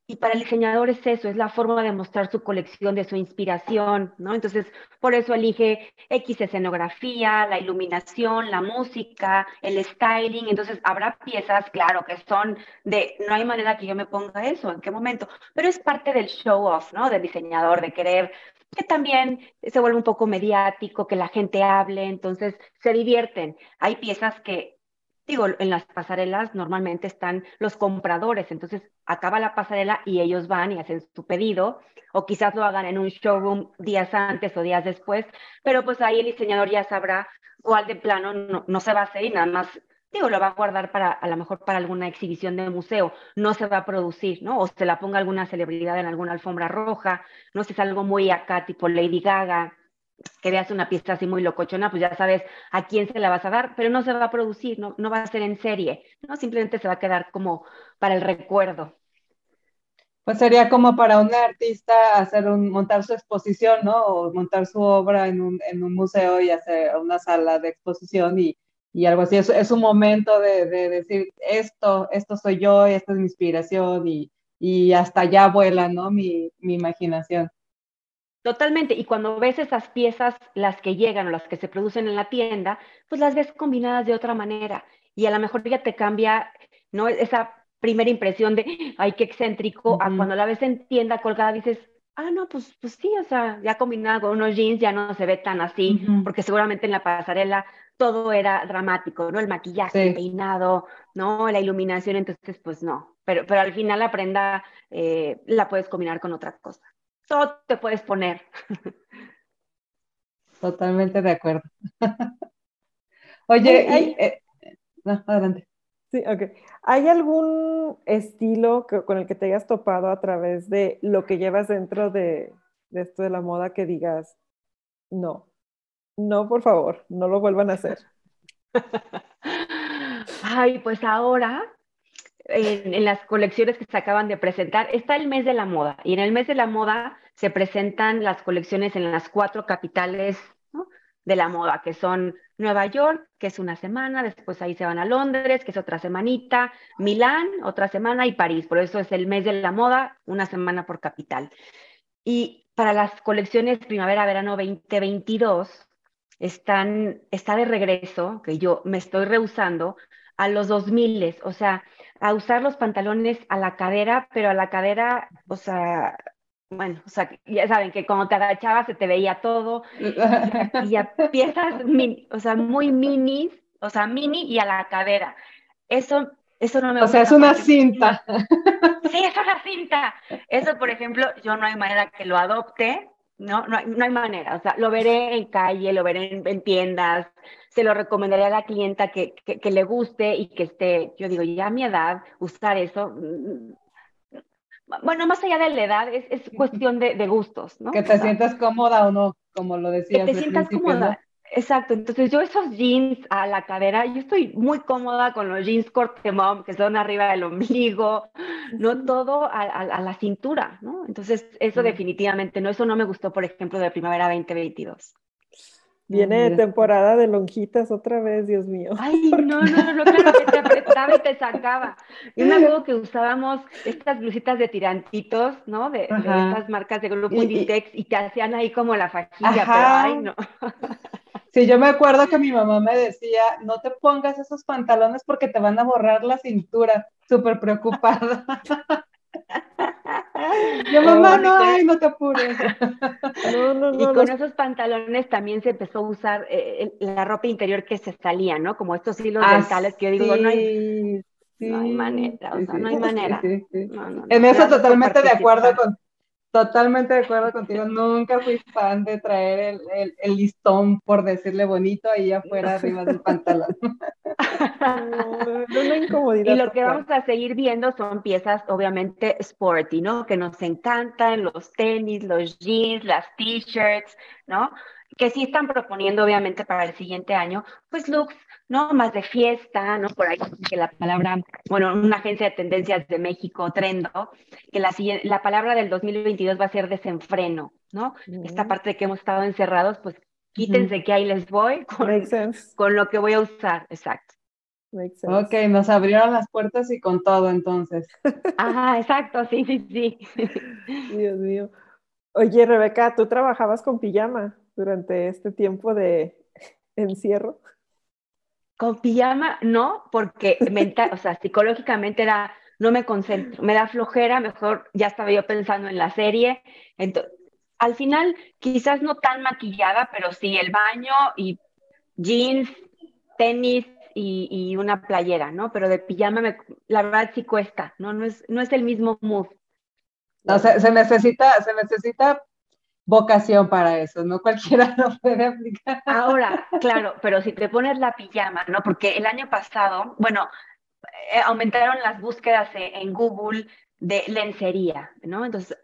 y para el diseñador es eso, es la forma de mostrar su colección, de su inspiración, ¿no? Entonces, por eso elige X escenografía, la iluminación, la música, el styling. Entonces, habrá piezas, claro, que son de, no hay manera que yo me ponga eso, ¿en qué momento? Pero es parte del show off, ¿no? Del diseñador, de querer que también se vuelve un poco mediático, que la gente hable, entonces se divierten. Hay piezas que digo, en las pasarelas normalmente están los compradores, entonces acaba la pasarela y ellos van y hacen su pedido, o quizás lo hagan en un showroom días antes o días después, pero pues ahí el diseñador ya sabrá cuál de plano no, se va a hacer y nada más, digo, lo va a guardar para, a lo mejor para alguna exhibición de museo, no se va a producir, ¿no? O se la ponga alguna celebridad en alguna alfombra roja, no sé, es algo muy acá, tipo Lady Gaga, que una pieza así muy locochona, pues ya sabes a quién se la vas a dar, pero no se va a producir, no, no va a ser en serie, ¿no? Simplemente se va a quedar como para el recuerdo. Pues sería como para un artista hacer un, montar su exposición, ¿no? O montar su obra en un, en un museo y hacer una sala de exposición y, y algo así. Es, un momento de, de, decir, esto, esto soy yo, esta es mi inspiración y, y hasta allá vuela, ¿no? Mi, mi imaginación. Totalmente. Y cuando ves esas piezas, las que llegan o las que se producen en la tienda, pues las ves combinadas de otra manera. Y a lo mejor ya te cambia, ¿no? Esa primera impresión de, ay, qué excéntrico, a cuando la ves en tienda colgada dices, ah, no, pues, pues sí, o sea, ya combinada con unos jeans ya no se ve tan así, porque seguramente en la pasarela todo era dramático, ¿no? El maquillaje, el peinado, ¿no? La iluminación, entonces, pues no. Pero, pero al final la prenda eh, la puedes combinar con otra cosa todo te puedes poner. Totalmente de acuerdo. Oye, eh, no, adelante. Sí, ok. ¿Hay algún estilo con el que te hayas topado a través de lo que llevas dentro de, de esto de la moda que digas, no, no, por favor, no lo vuelvan a hacer? Ay, pues ahora en, las colecciones que se acaban de presentar, está el mes de la moda. Y en el mes de la moda se presentan las colecciones en las cuatro capitales de la moda, que son Nueva York, que es una semana, después ahí se van a Londres, que es otra semanita, Milán, otra semana, y París. Por eso es el mes de la moda, una semana por capital. Y para las colecciones primavera-verano 2022, están, está de regreso, que yo me estoy rehusando, a los 2000, o sea, a usar los pantalones a la cadera, pero a la cadera, o sea, bueno, o sea, ya saben que cuando te agachabas se te veía todo, y a piezas, o sea, muy minis, o sea, mini y a la cadera. Eso, eso no me gusta. O sea, es una cinta. Sí, es una cinta. Eso, por ejemplo, yo no hay manera que lo adopte, no, no hay, no hay manera. O sea, lo veré en calle, lo veré en, tiendas, se lo recomendaría a la clienta que, que, le guste y que esté, yo digo, ya a mi edad, usar eso, mm, bueno, más allá de la edad, es, es cuestión de, de, gustos, ¿no? Que te sientas cómoda o no, como lo decías. Que te sientas cómoda. Exacto, entonces yo esos jeans a la cadera, yo estoy muy cómoda con los jeans corte mom que son arriba del ombligo, no todo a, a, la cintura, ¿no? Entonces eso definitivamente no, eso no me gustó, por ejemplo, de primavera 2022. Viene temporada de lonjitas otra vez, Dios mío. Ay, no, no, no, claro que te apretaba y te sacaba. Yo me acuerdo que usábamos estas blusitas de tirantitos, ¿no? De, estas marcas de grupo Inditex y te hacían ahí como la fajilla, pero ay, no. Sí, yo me acuerdo que mi mamá me decía, no te pongas esos pantalones porque te van a borrar la cintura, súper preocupada. Yo, mamá, no, ay, no te apures. No, no, no, y con esos pantalones también se empezó a usar eh, la ropa interior que se salía, ¿no? Como estos hilos ah, dentales que yo digo, no hay, no hay manera, o sea, no hay manera. en eso totalmente de acuerdo con, Totalmente de acuerdo contigo. Nunca fui fan de traer el, el, listón, por decirle bonito, ahí afuera arriba del pantalón. No, incomodidad. Y lo que vamos a seguir viendo son piezas, obviamente, sporty, ¿no? Que nos encantan, los tenis, los jeans, las t-shirts, ¿no? Que sí están proponiendo, obviamente, para el siguiente año, pues looks ¿no? Más de fiesta, ¿no? Por ahí que la palabra, bueno, una agencia de tendencias de México, Trendo, que la, la palabra del 2022 va a ser desenfreno, ¿no? Esta parte de que hemos estado encerrados, pues quítense que ahí les voy con, con lo que voy a usar, exacto. Ok, nos abrieron las puertas y con todo entonces. Ajá, exacto, sí, sí, sí. Dios mío. Oye, Rebeca, ¿tú trabajabas con pijama durante este tiempo de encierro? Con pijama, no, porque mental, o sea, psicológicamente era, no me concentro, me da flojera, mejor ya estaba yo pensando en la serie. Entonces, al final, quizás no tan maquillada, pero sí el baño y jeans, tenis y, una playera, ¿no? Pero de pijama, me, la verdad sí cuesta, ¿no? No es, no es el mismo mood. No, se, se necesita, se necesita vocación para eso, no cualquiera lo puede aplicar. Ahora, claro, pero si te pones la pijama, ¿no? Porque el año pasado, bueno, eh, aumentaron las búsquedas en Google de lencería, ¿no? Entonces,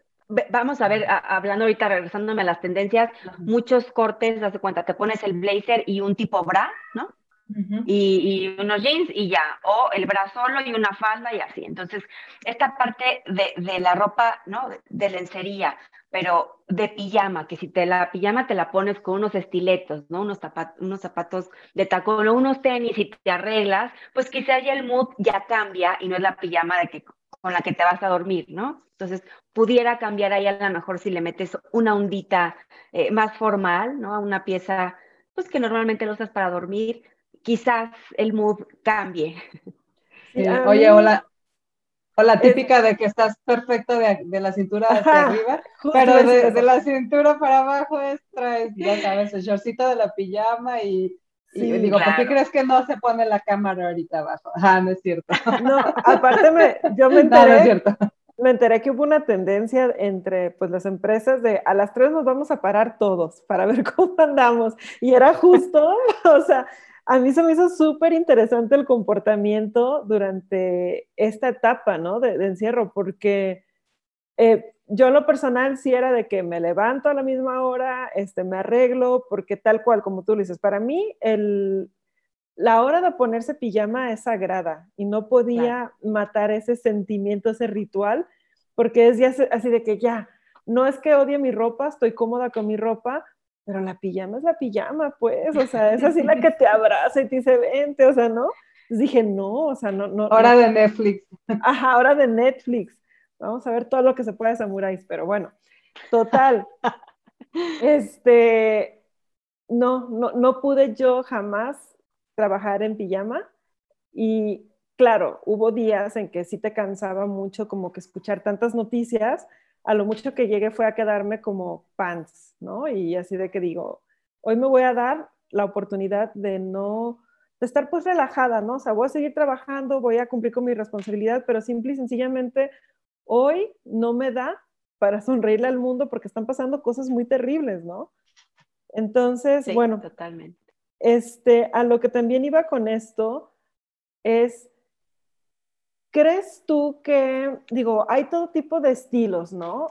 vamos a ver, hablando ahorita, regresándome a las tendencias, muchos cortes, das de cuenta, te pones el blazer y un tipo bra, ¿no? y, unos jeans y ya, o el bra solo y una falda y así. Entonces, esta parte de, de la ropa, ¿no? De lencería, pero de pijama, que si te la pijama te la pones con unos estiletos, ¿no? Unos, zapatos, unos zapatos de tacón o unos tenis y te arreglas, pues quizás ya el mood ya cambia y no es la pijama de que, con la que te vas a dormir, ¿no? Entonces, pudiera cambiar ahí a lo mejor si le metes una ondita eh, más formal, ¿no? A una pieza, pues que normalmente lo usas para dormir, quizás el mood cambie. oye, hola. O la típica de que estás perfecto de, de la cintura hacia arriba, pero de, la cintura para abajo es, traes, ya sabes, el shortcito de la pijama y, digo, ¿por qué crees que no se pone la cámara ahorita abajo? Ah, no es cierto. No, aparte me, yo me enteré, me enteré que hubo una tendencia entre pues las empresas de a las tres nos vamos a parar todos para ver cómo andamos y era justo, o sea, a mí se me hizo súper interesante el comportamiento durante esta etapa, ¿no? De, encierro, porque eh, yo lo personal sí era de que me levanto a la misma hora, este, me arreglo, porque tal cual, como tú lo dices, para mí el, la hora de ponerse pijama es sagrada y no podía matar ese sentimiento, ese ritual, porque es ya así de que ya, no es que odie mi ropa, estoy cómoda con mi ropa, pero la pijama es la pijama, pues, o sea, es así la que te abraza y te dice, vente, o sea, ¿no? Entonces dije, no, o sea, no, no. Hora de Netflix. Ajá, hora de Netflix. Vamos a ver todo lo que se puede de samuráis, pero bueno, total. este, no, no, no pude yo jamás trabajar en pijama y claro, hubo días en que sí te cansaba mucho como que escuchar tantas noticias, a lo mucho que llegué fue a quedarme como pants, ¿no? Y así de que digo, hoy me voy a dar la oportunidad de no, de estar pues relajada, ¿no? O sea, voy a seguir trabajando, voy a cumplir con mi responsabilidad, pero simple y sencillamente hoy no me da para sonreírle al mundo porque están pasando cosas muy terribles, ¿no? Entonces, bueno, totalmente. Este, a lo que también iba con esto es ¿Crees tú que, digo, hay todo tipo de estilos, ¿no?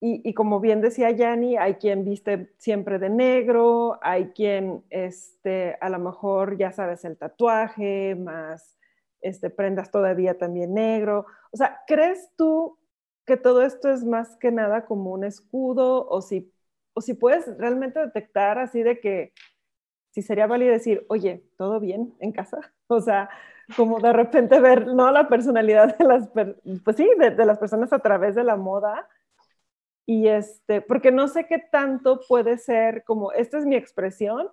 Y, como bien decía Yanni, hay quien viste siempre de negro, hay quien, este, a lo mejor, ya sabes, el tatuaje, más este, prendas todavía también negro. O sea, ¿crees tú que todo esto es más que nada como un escudo o si, o si puedes realmente detectar así de que, si sería válido decir, oye, ¿todo bien en casa? O sea, como de repente ver, ¿no? La personalidad de las, pues sí, de, las personas a través de la moda. Y este, porque no sé qué tanto puede ser como, esta es mi expresión,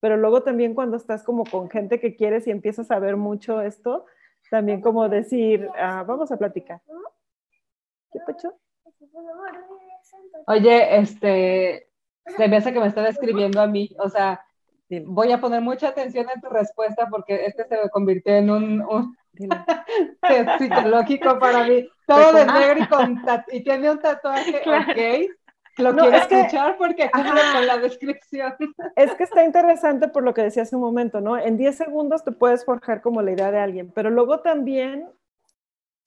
pero luego también cuando estás como con gente que quieres y empiezas a ver mucho esto, también como decir, ah, vamos a platicar. ¿Qué pecho? Oye, este, se me hace que me está describiendo a mí, o sea, voy a poner mucha atención en tu respuesta porque este se convirtió en un, un psicológico para mí. Todo de negro y, con y tiene un tatuaje, ok. Lo quiero escuchar porque cumple con la descripción. Es que está interesante por lo que decía hace un momento, ¿no? En 10 segundos te puedes forjar como la idea de alguien, pero luego también,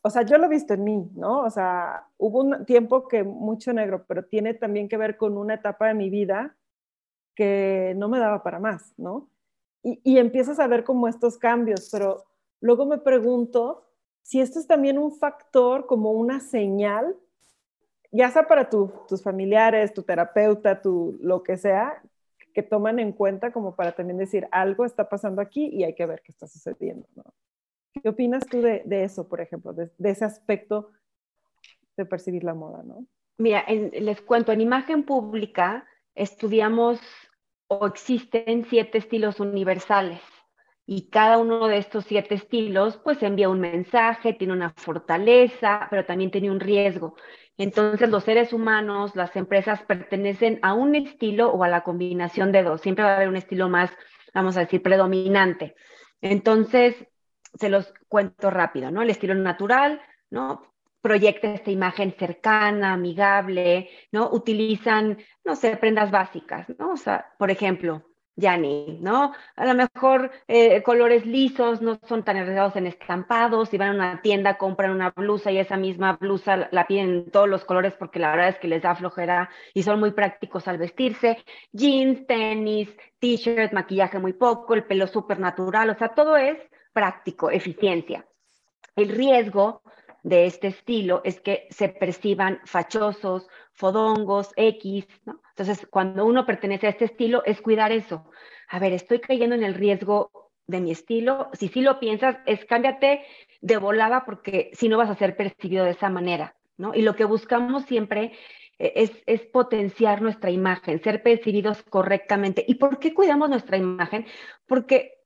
o sea, yo lo he visto en mí, ¿no? O sea, hubo un tiempo que mucho negro, pero tiene también que ver con una etapa de mi vida que no me daba para más, ¿no? Y, empiezas a ver como estos cambios, pero luego me pregunto si esto es también un factor, como una señal, ya sea para tus familiares, tu terapeuta, tu lo que sea, que toman en cuenta como para también decir algo está pasando aquí y hay que ver qué está sucediendo, ¿no? ¿Qué opinas tú de, eso, por ejemplo, de, ese aspecto de percibir la moda, no? Mira, les cuento, en imagen pública estudiamos o existen siete estilos universales y cada uno de estos siete estilos pues envía un mensaje, tiene una fortaleza, pero también tiene un riesgo. Entonces los seres humanos, las empresas pertenecen a un estilo o a la combinación de dos. Siempre va a haber un estilo más, vamos a decir, predominante. Entonces, se los cuento rápido, ¿no? El estilo natural, ¿no? Proyecta esta imagen cercana, amigable, ¿no? Utilizan, no sé, prendas básicas, ¿no? O sea, por ejemplo, Yanni, ¿no? A lo mejor eh, colores lisos, no son tan arriesgados en estampados, si van a una tienda, compran una blusa y esa misma blusa la piden en todos los colores porque la verdad es que les da flojera y son muy prácticos al vestirse. Jeans, tenis, t-shirt, maquillaje muy poco, el pelo súper natural, o sea, todo es práctico, eficiencia. El riesgo de este estilo es que se perciban fachosos, fodongos, X. Entonces, cuando uno pertenece a este estilo, es cuidar eso. A ver, estoy cayendo en el riesgo de mi estilo. Si sí lo piensas, es cámbiate de volada porque si no vas a ser percibido de esa manera, ¿no? Y lo que buscamos siempre eh, es, potenciar nuestra imagen, ser percibidos correctamente. ¿Y por qué cuidamos nuestra imagen? Porque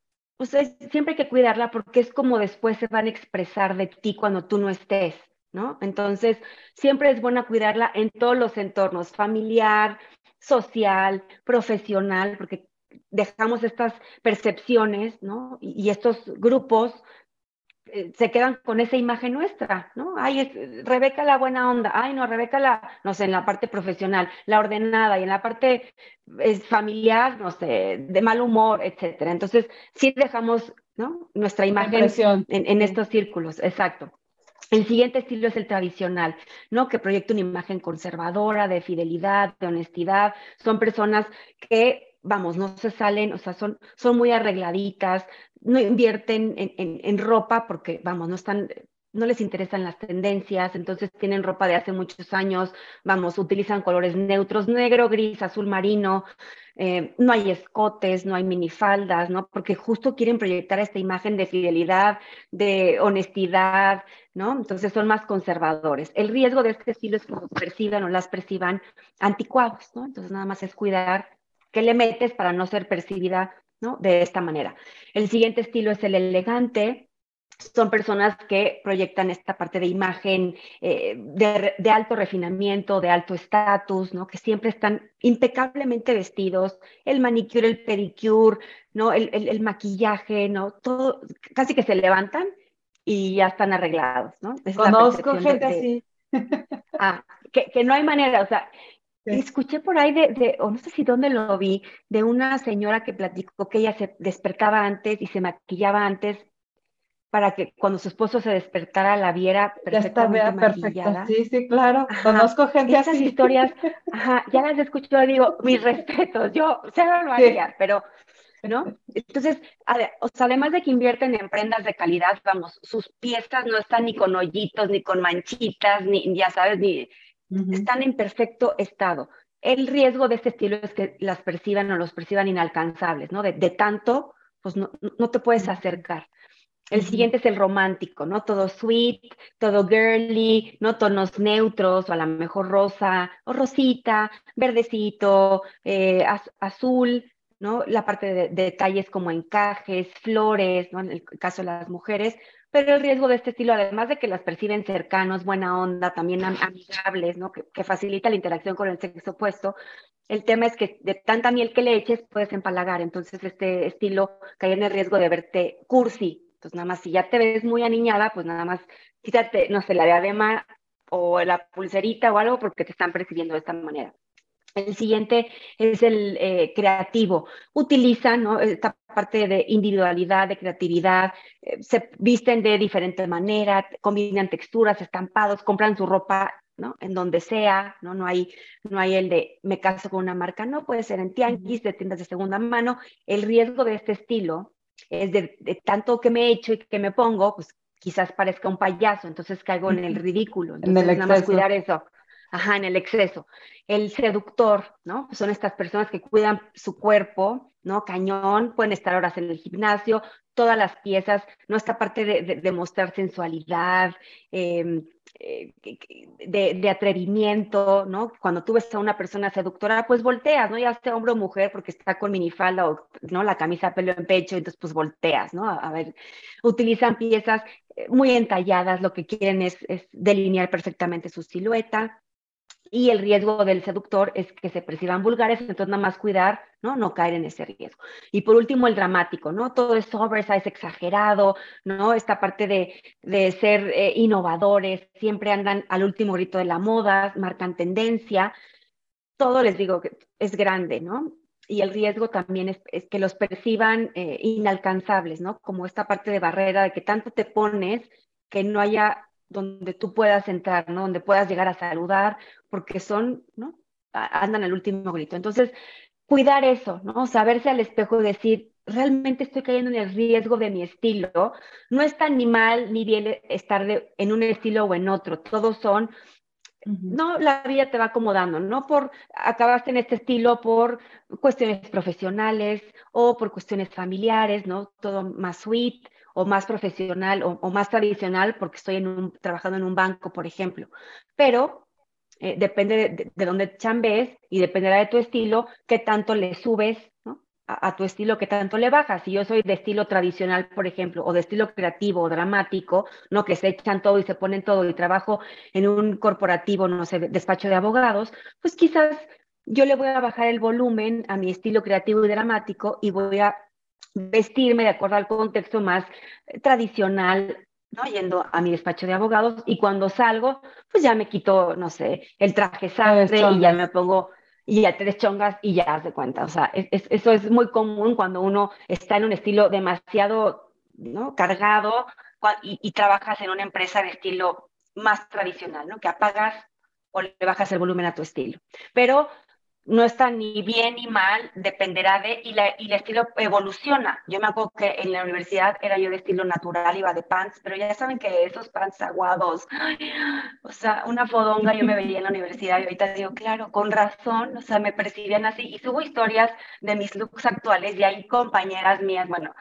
pues siempre hay que cuidarla porque es como después se van a expresar de ti cuando tú no estés, ¿no? Entonces, siempre es buena cuidarla en todos los entornos, familiar, social, profesional, porque dejamos estas percepciones, ¿no? y estos grupos se quedan con esa imagen nuestra, ¿no? Ay, es Rebeca la buena onda, ay, no, Rebeca la, no sé, en la parte profesional, la ordenada y en la parte es familiar, no sé, de mal humor, etcétera. Entonces, sí dejamos, ¿no? Nuestra imagen en, en estos círculos, exacto. El siguiente estilo es el tradicional, ¿no? Que proyecta una imagen conservadora, de fidelidad, de honestidad. Son personas que vamos, no se salen, o sea, son, son muy arregladitas, no invierten en, ropa porque, vamos, no están no les interesan las tendencias, entonces tienen ropa de hace muchos años, vamos, utilizan colores neutros, negro, gris, azul marino, eh, no hay escotes, no hay minifaldas, ¿no? Porque justo quieren proyectar esta imagen de fidelidad, de honestidad, ¿no? Entonces son más conservadores. El riesgo de este estilo es que los perciban o las perciban anticuados, ¿no? Entonces nada más es cuidar qué le metes para no ser percibida, ¿no? De esta manera. El siguiente estilo es el elegante, son personas que proyectan esta parte de imagen eh, de, alto refinamiento, de alto estatus, ¿no? Que siempre están impecablemente vestidos, el manicure, el pedicure, ¿no? El, maquillaje, ¿no? Todo, casi que se levantan y ya están arreglados, ¿no? Conozco gente así. Ah, que, no hay manera, o sea, Escuché por ahí de, o no sé si dónde lo vi, de una señora que platicó que ella se despertaba antes y se maquillaba antes para que cuando su esposo se despertara la viera perfectamente maquillada. Sí, sí, claro. Conozco gente Esas historias, ajá, ya las escucho, digo, mis respetos, yo sé lo haría, pero, ¿no? Entonces, además de que invierten en prendas de calidad, vamos, sus piezas no están ni con hoyitos, ni con manchitas, ni, ya sabes, ni, están en perfecto estado. El riesgo de este estilo es que las perciban o los perciban inalcanzables, ¿no? De, de tanto, pues no, no te puedes acercar. El siguiente es el romántico, ¿no? Todo sweet, todo girly, ¿no? Tonos neutros, o a lo mejor rosa, o rosita, verdecito, eh, azul, ¿no? La parte de, detalles como encajes, flores, ¿no? En el caso de las mujeres, pero el riesgo de este estilo, además de que las perciben cercanos, buena onda, también amigables, ¿no? Que, facilita la interacción con el sexo opuesto, el tema es que de tanta miel que le eches puedes empalagar, entonces este estilo cae en el riesgo de verte cursi, entonces, nada más, si ya te ves muy aniñada, pues nada más quítate, no sé, la diadema o la pulserita o algo porque te están percibiendo de esta manera. El siguiente es el eh, creativo. Utilizan ¿no? esta parte de individualidad, de creatividad, eh, se visten de diferente manera, combinan texturas, estampados, compran su ropa ¿no? En donde sea, ¿no? No hay, no hay el de me caso con una marca, no, puede ser en tianguis, de tiendas de segunda mano. El riesgo de este estilo es de, tanto que me he hecho y que me pongo, pues quizás parezca un payaso, entonces caigo en el ridículo. Entonces, nada más cuidar eso. Ajá, en el exceso. El seductor, ¿no? Son estas personas que cuidan su cuerpo, ¿no? Cañón, pueden estar horas en el gimnasio, todas las piezas, ¿no? Esta parte de, de, mostrar sensualidad, em, eh, de, atrevimiento, ¿no? Cuando tú ves a una persona seductora, pues volteas, ¿no? Ya sea hombre o mujer, porque está con minifalda o, ¿no? La camisa pelo en pecho, entonces pues volteas, ¿no? A, ver, utilizan piezas eh, muy entalladas, lo que quieren es delinear perfectamente su silueta, y el riesgo del seductor es que se perciban vulgares, entonces nada más cuidar, ¿no? No caer en ese riesgo. Y por último, el dramático, ¿no? Todo es oversize, exagerado, ¿no? Esta parte de, de ser eh, innovadores, siempre andan al último grito de la moda, marcan tendencia. Todo les digo que es grande, ¿no? Y el riesgo también es, que los perciban eh, inalcanzables, ¿no? Como esta parte de barrera de que tanto te pones que no haya donde tú puedas entrar, ¿no? Donde puedas llegar a saludar, porque son, ¿no? Andan al último grito. Entonces, cuidar eso, ¿no? Saberse al espejo y decir, realmente estoy cayendo en el riesgo de mi estilo. No es tan ni mal ni bien estar en un estilo o en otro. Todos son, no, la vida te va acomodando, no por acabaste en este estilo por cuestiones profesionales o por cuestiones familiares, ¿no? Todo más sweet o más profesional o, más tradicional porque estoy en un, trabajando en un banco, por ejemplo. Pero eh, depende de, dónde chambees y dependerá de tu estilo, qué tanto le subes a, tu estilo, qué tanto le bajas. Si yo soy de estilo tradicional, por ejemplo, o de estilo creativo o dramático, ¿no? que se echan todo y se ponen todo y trabajo en un corporativo, no sé, despacho de abogados, pues quizás yo le voy a bajar el volumen a mi estilo creativo y dramático y voy a vestirme de acuerdo al contexto más eh, tradicional, ¿no? Yendo a mi despacho de abogados y cuando salgo, pues ya me quito, no sé, el traje sastre y ya me pongo y ya tres chongas y ya haz de cuenta. O sea, eso es muy común cuando uno está en un estilo demasiado, ¿no? Cargado y, y trabajas en una empresa de estilo más tradicional, ¿no? Que apagas o le bajas el volumen a tu estilo. Pero no está ni bien ni mal, dependerá de, y, la, y el estilo evoluciona. Yo me acuerdo que en la universidad era yo de estilo natural, iba de pants, pero ya saben que esos pants aguados, o sea, una fodonga yo me veía en la universidad y ahorita digo, claro, con razón, o sea, me percibían así, y subo historias de mis looks actuales y hay compañeras mías, bueno,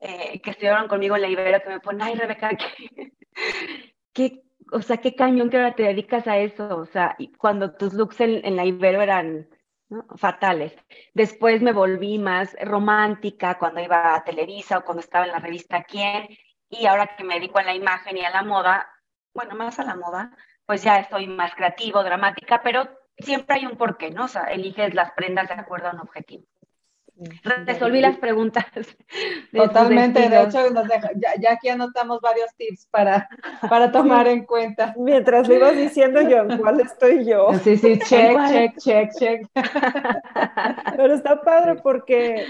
eh, que estuvieron conmigo en la Ibero que me ponen, ay, Rebeca, ¿qué, qué, o sea, qué cañón que ahora te dedicas a eso, o sea, cuando tus looks en, en la Ibero eran fatales. Después me volví más romántica cuando iba a Televisa o cuando estaba en la revista Quién, y ahora que me dedico a la imagen y a la moda, bueno, más a la moda, pues ya estoy más creativo, dramática, pero siempre hay un porqué, ¿no? O sea, eliges las prendas de acuerdo a un objetivo. Resolví las preguntas. Totalmente, de hecho, ya, aquí anotamos varios tips para, para tomar en cuenta. Mientras lo ibas diciendo yo, ¿cuál estoy yo? Sí, sí, check, check, check, check. Pero está padre porque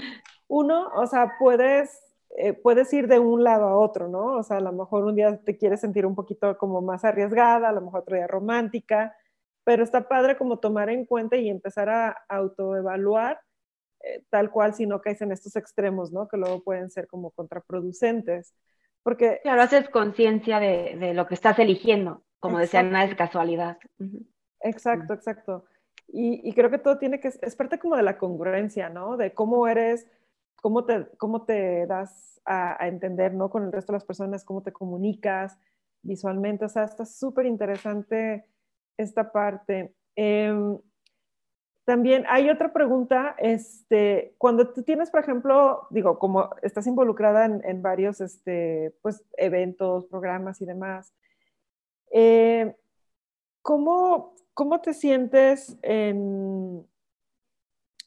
uno, o sea, puedes, eh, puedes ir de un lado a otro, ¿no? O sea, a lo mejor un día te quieres sentir un poquito como más arriesgada, a lo mejor otro día romántica, pero está padre como tomar en cuenta y empezar a autoevaluar eh, tal cual si no caes en estos extremos, ¿no? Que luego pueden ser como contraproducentes. Porque... Claro, haces conciencia de, lo que estás eligiendo, como decían, nada es casualidad. Exacto, exacto. Y, creo que todo tiene que, es parte como de la congruencia, ¿no? De cómo eres, cómo te, cómo te das a, entender, ¿no? Con el resto de las personas, cómo te comunicas visualmente. O sea, está súper interesante esta parte. Em, también hay otra pregunta, este, cuando tú tienes, por ejemplo, digo, como estás involucrada en, varios este, pues, eventos, programas y demás, eh, ¿cómo, te sientes en,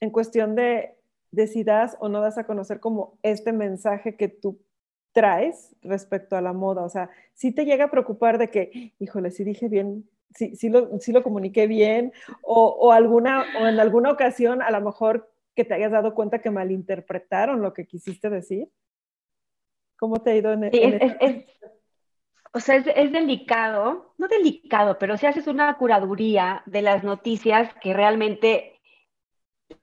en cuestión de, de si das o no das a conocer como este mensaje que tú traes respecto a la moda? O sea, si te llega a preocupar de que, híjole, si dije bien sí, sí, lo, sí lo comuniqué bien o, o, alguna, o en alguna ocasión a lo mejor que te hayas dado cuenta que malinterpretaron lo que quisiste decir? ¿Cómo te ha ido en, sí, es, O sea, es, delicado, no delicado, pero si haces una curaduría de las noticias que realmente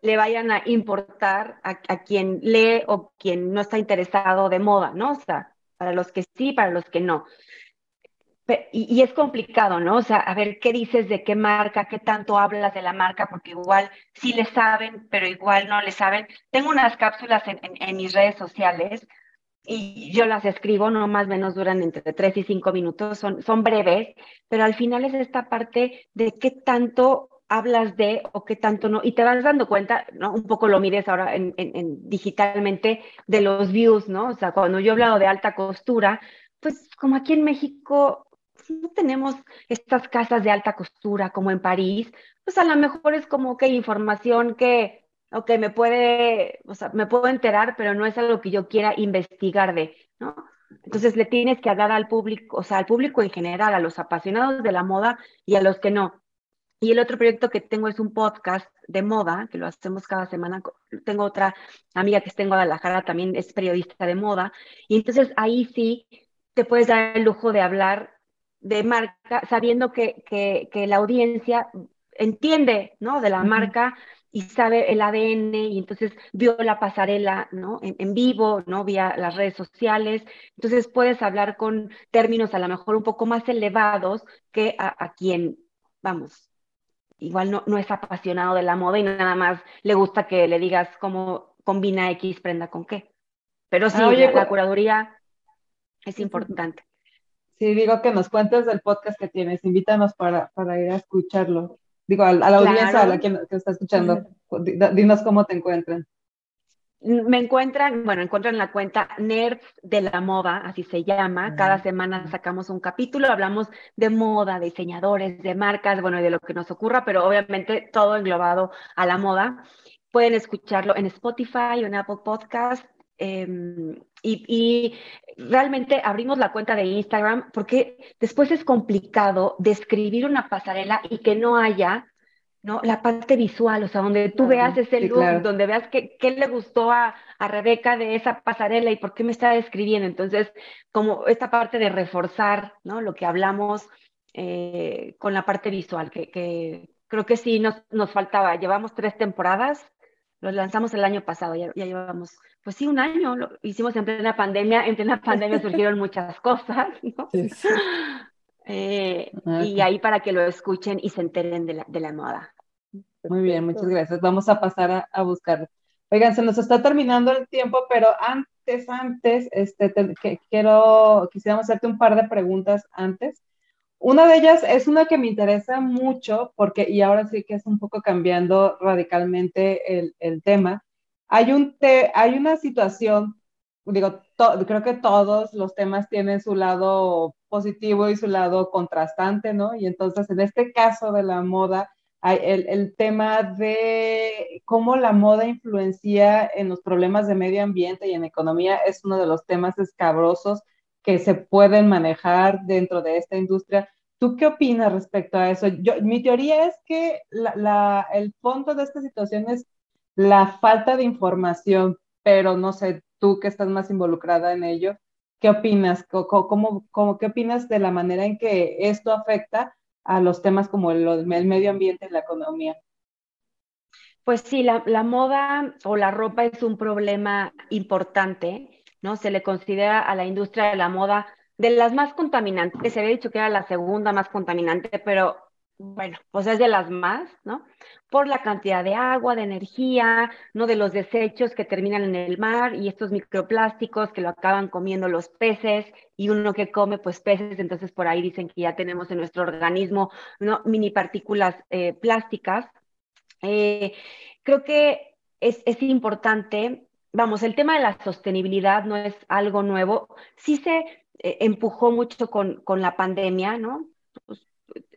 le vayan a importar a, a, quien lee o quien no está interesado de moda, ¿no? O sea, para los que sí, para los que no. Y, es complicado, ¿no? O sea, a ver, ¿qué dices de qué marca? ¿Qué tanto hablas de la marca? Porque igual sí le saben, pero igual no le saben. Tengo unas cápsulas en, mis redes sociales y yo las escribo, no más o menos duran entre tres y cinco minutos, son, son breves, pero al final es esta parte de qué tanto hablas de o qué tanto no, y te vas dando cuenta, ¿no? Un poco lo mides ahora en, en, digitalmente de los views, ¿no? O sea, cuando yo he hablado de alta costura, pues como aquí en México no tenemos estas casas de alta costura como en París, pues a lo mejor es como que información que, ok, me puede, o sea, me puedo enterar, pero no es algo que yo quiera investigar de, ¿no? Entonces le tienes que hablar al público, o sea, al público en general, a los apasionados de la moda y a los que no. Y el otro proyecto que tengo es un podcast de moda, que lo hacemos cada semana. Tengo otra amiga que está en Guadalajara, también es periodista de moda. Y entonces ahí sí te puedes dar el lujo de hablar de marca, sabiendo que, que, la audiencia entiende, ¿no? De la marca y sabe el ADN y entonces vio la pasarela, ¿no? En, vivo, ¿no? Vía las redes sociales. Entonces puedes hablar con términos a lo mejor un poco más elevados que a, quien, vamos, igual no, no es apasionado de la moda y nada más le gusta que le digas cómo combina X prenda con qué. Pero sí, ah, la, la curaduría es importante. Sí, digo que nos cuentes del podcast que tienes, invítanos para, para ir a escucharlo. Digo, a, la audiencia, a la que, que, está escuchando, dinos cómo te encuentran. Me encuentran, bueno, encuentran la cuenta Nerds de la Moda, así se llama. Cada semana sacamos un capítulo, hablamos de moda, de diseñadores, de marcas, bueno, y de lo que nos ocurra, pero obviamente todo englobado a la moda. Pueden escucharlo en Spotify o en Apple Podcast Em, y, realmente abrimos la cuenta de Instagram porque después es complicado describir una pasarela y que no haya ¿no? la parte visual, o sea, donde tú veas ese look, donde veas qué, qué le gustó a, a, Rebeca de esa pasarela y por qué me está describiendo. Entonces, como esta parte de reforzar ¿no? lo que hablamos eh, con la parte visual, que, que, creo que sí nos, nos faltaba. Llevamos tres temporadas, los lanzamos el año pasado, ya, ya llevamos, pues sí, un año, lo hicimos en plena pandemia, en plena pandemia surgieron muchas cosas, ¿no? Eh, ah, y ahí para que lo escuchen y se enteren de la, de la moda. Muy bien, muchas gracias. Vamos a pasar a, a buscar. Oigan, se nos está terminando el tiempo, pero antes, antes, este, que, quiero, quisiéramos hacerte un par de preguntas antes. Una de ellas es una que me interesa mucho porque, y ahora sí que es un poco cambiando radicalmente el, el tema, hay, un te, hay una situación, digo, creo que todos los temas tienen su lado positivo y su lado contrastante, ¿no? Y entonces en este caso de la moda, hay el, el tema de cómo la moda influencia en los problemas de medio ambiente y en economía es uno de los temas escabrosos que se pueden manejar dentro de esta industria. ¿Tú qué opinas respecto a eso? Yo, mi teoría es que la, el fondo de esta situación es la falta de información, pero no sé, tú que estás más involucrada en ello, ¿qué opinas? ¿Cómo, qué opinas de la manera en que esto afecta a los temas como el, el medio ambiente y la economía? Pues sí, la, la, moda o la ropa es un problema importante, ¿no? Se le considera a la industria de la moda de las más contaminantes. Se había dicho que era la segunda más contaminante, pero bueno, pues es de las más, ¿no? Por la cantidad de agua, de energía, ¿no? De los desechos que terminan en el mar y estos microplásticos que lo acaban comiendo los peces y uno que come pues peces, entonces por ahí dicen que ya tenemos en nuestro organismo, ¿no? Mini partículas eh, plásticas. Eh, creo que es, es importante, vamos, el tema de la sostenibilidad no es algo nuevo, sí se eh, empujó mucho con, con la pandemia, ¿no?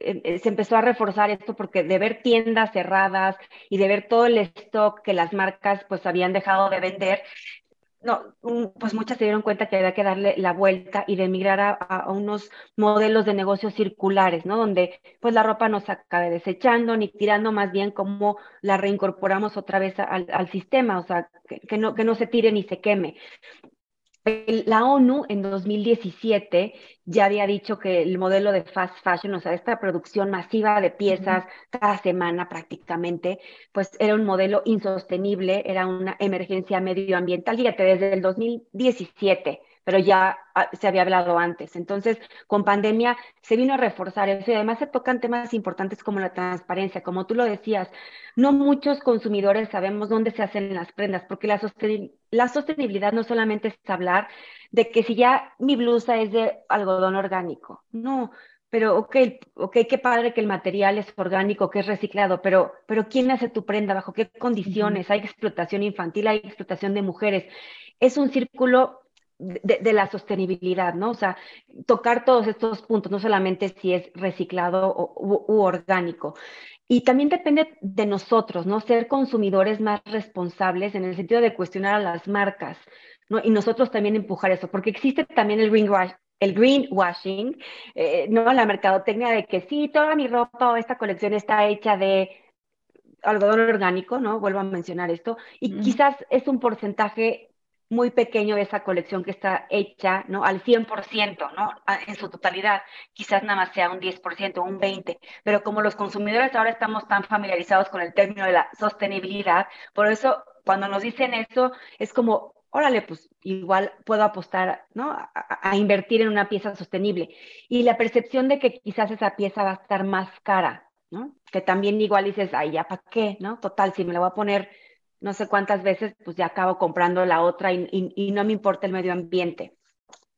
Eh, se empezó a reforzar esto porque de ver tiendas cerradas y de ver todo el stock que las marcas pues habían dejado de vender, no, pues muchas se dieron cuenta que había que darle la vuelta y de emigrar a, unos modelos de negocios circulares, ¿no? Donde pues la ropa no se acabe desechando ni tirando, más bien como la reincorporamos otra vez al, al sistema, o sea, que, no, que no se tire ni se queme la ONU en 2017 ya había dicho que el modelo de fast fashion, o sea, esta producción masiva de piezas cada semana prácticamente, pues era un modelo insostenible, era una emergencia medioambiental, fíjate, desde el 2017 pero ya ah, se había hablado antes. Entonces, con pandemia se vino a reforzar eso y además se tocan temas importantes como la transparencia, como tú lo decías, no muchos consumidores sabemos dónde se hacen las prendas, porque la, la sostenibilidad no solamente es hablar de que si ya mi blusa es de algodón orgánico, no, pero ok, ok, qué padre que el material es orgánico, que es reciclado, pero, pero ¿quién hace tu prenda? ¿Bajo qué condiciones? Hay explotación infantil, hay explotación de mujeres. Es un círculo de, la sostenibilidad, ¿no? O sea, tocar todos estos puntos, no solamente si es reciclado o, u, orgánico. Y también depende de nosotros, ¿no? Ser consumidores más responsables en el sentido de cuestionar a las marcas, ¿no? Y nosotros también empujar eso, porque existe también el greenwash, el greenwashing, eh, ¿no? La mercadotecnia de que sí, toda mi ropa o esta colección está hecha de algodón orgánico, ¿no? Vuelvo a mencionar esto. Y quizás es un porcentaje muy pequeño esa colección que está hecha, ¿no? Al 100%, ¿no? En su totalidad. Quizás nada más sea un 10%, un 20%, pero como los consumidores ahora estamos tan familiarizados con el término de la sostenibilidad, por eso cuando nos dicen eso es como, órale, pues igual puedo apostar, ¿no? A, a invertir en una pieza sostenible. Y la percepción de que quizás esa pieza va a estar más cara, ¿no? Que también igual dices, ay, ya para qué, ¿no? Total, si me la voy a poner no sé cuántas veces, pues ya acabo comprando la otra y, no me importa el medio ambiente.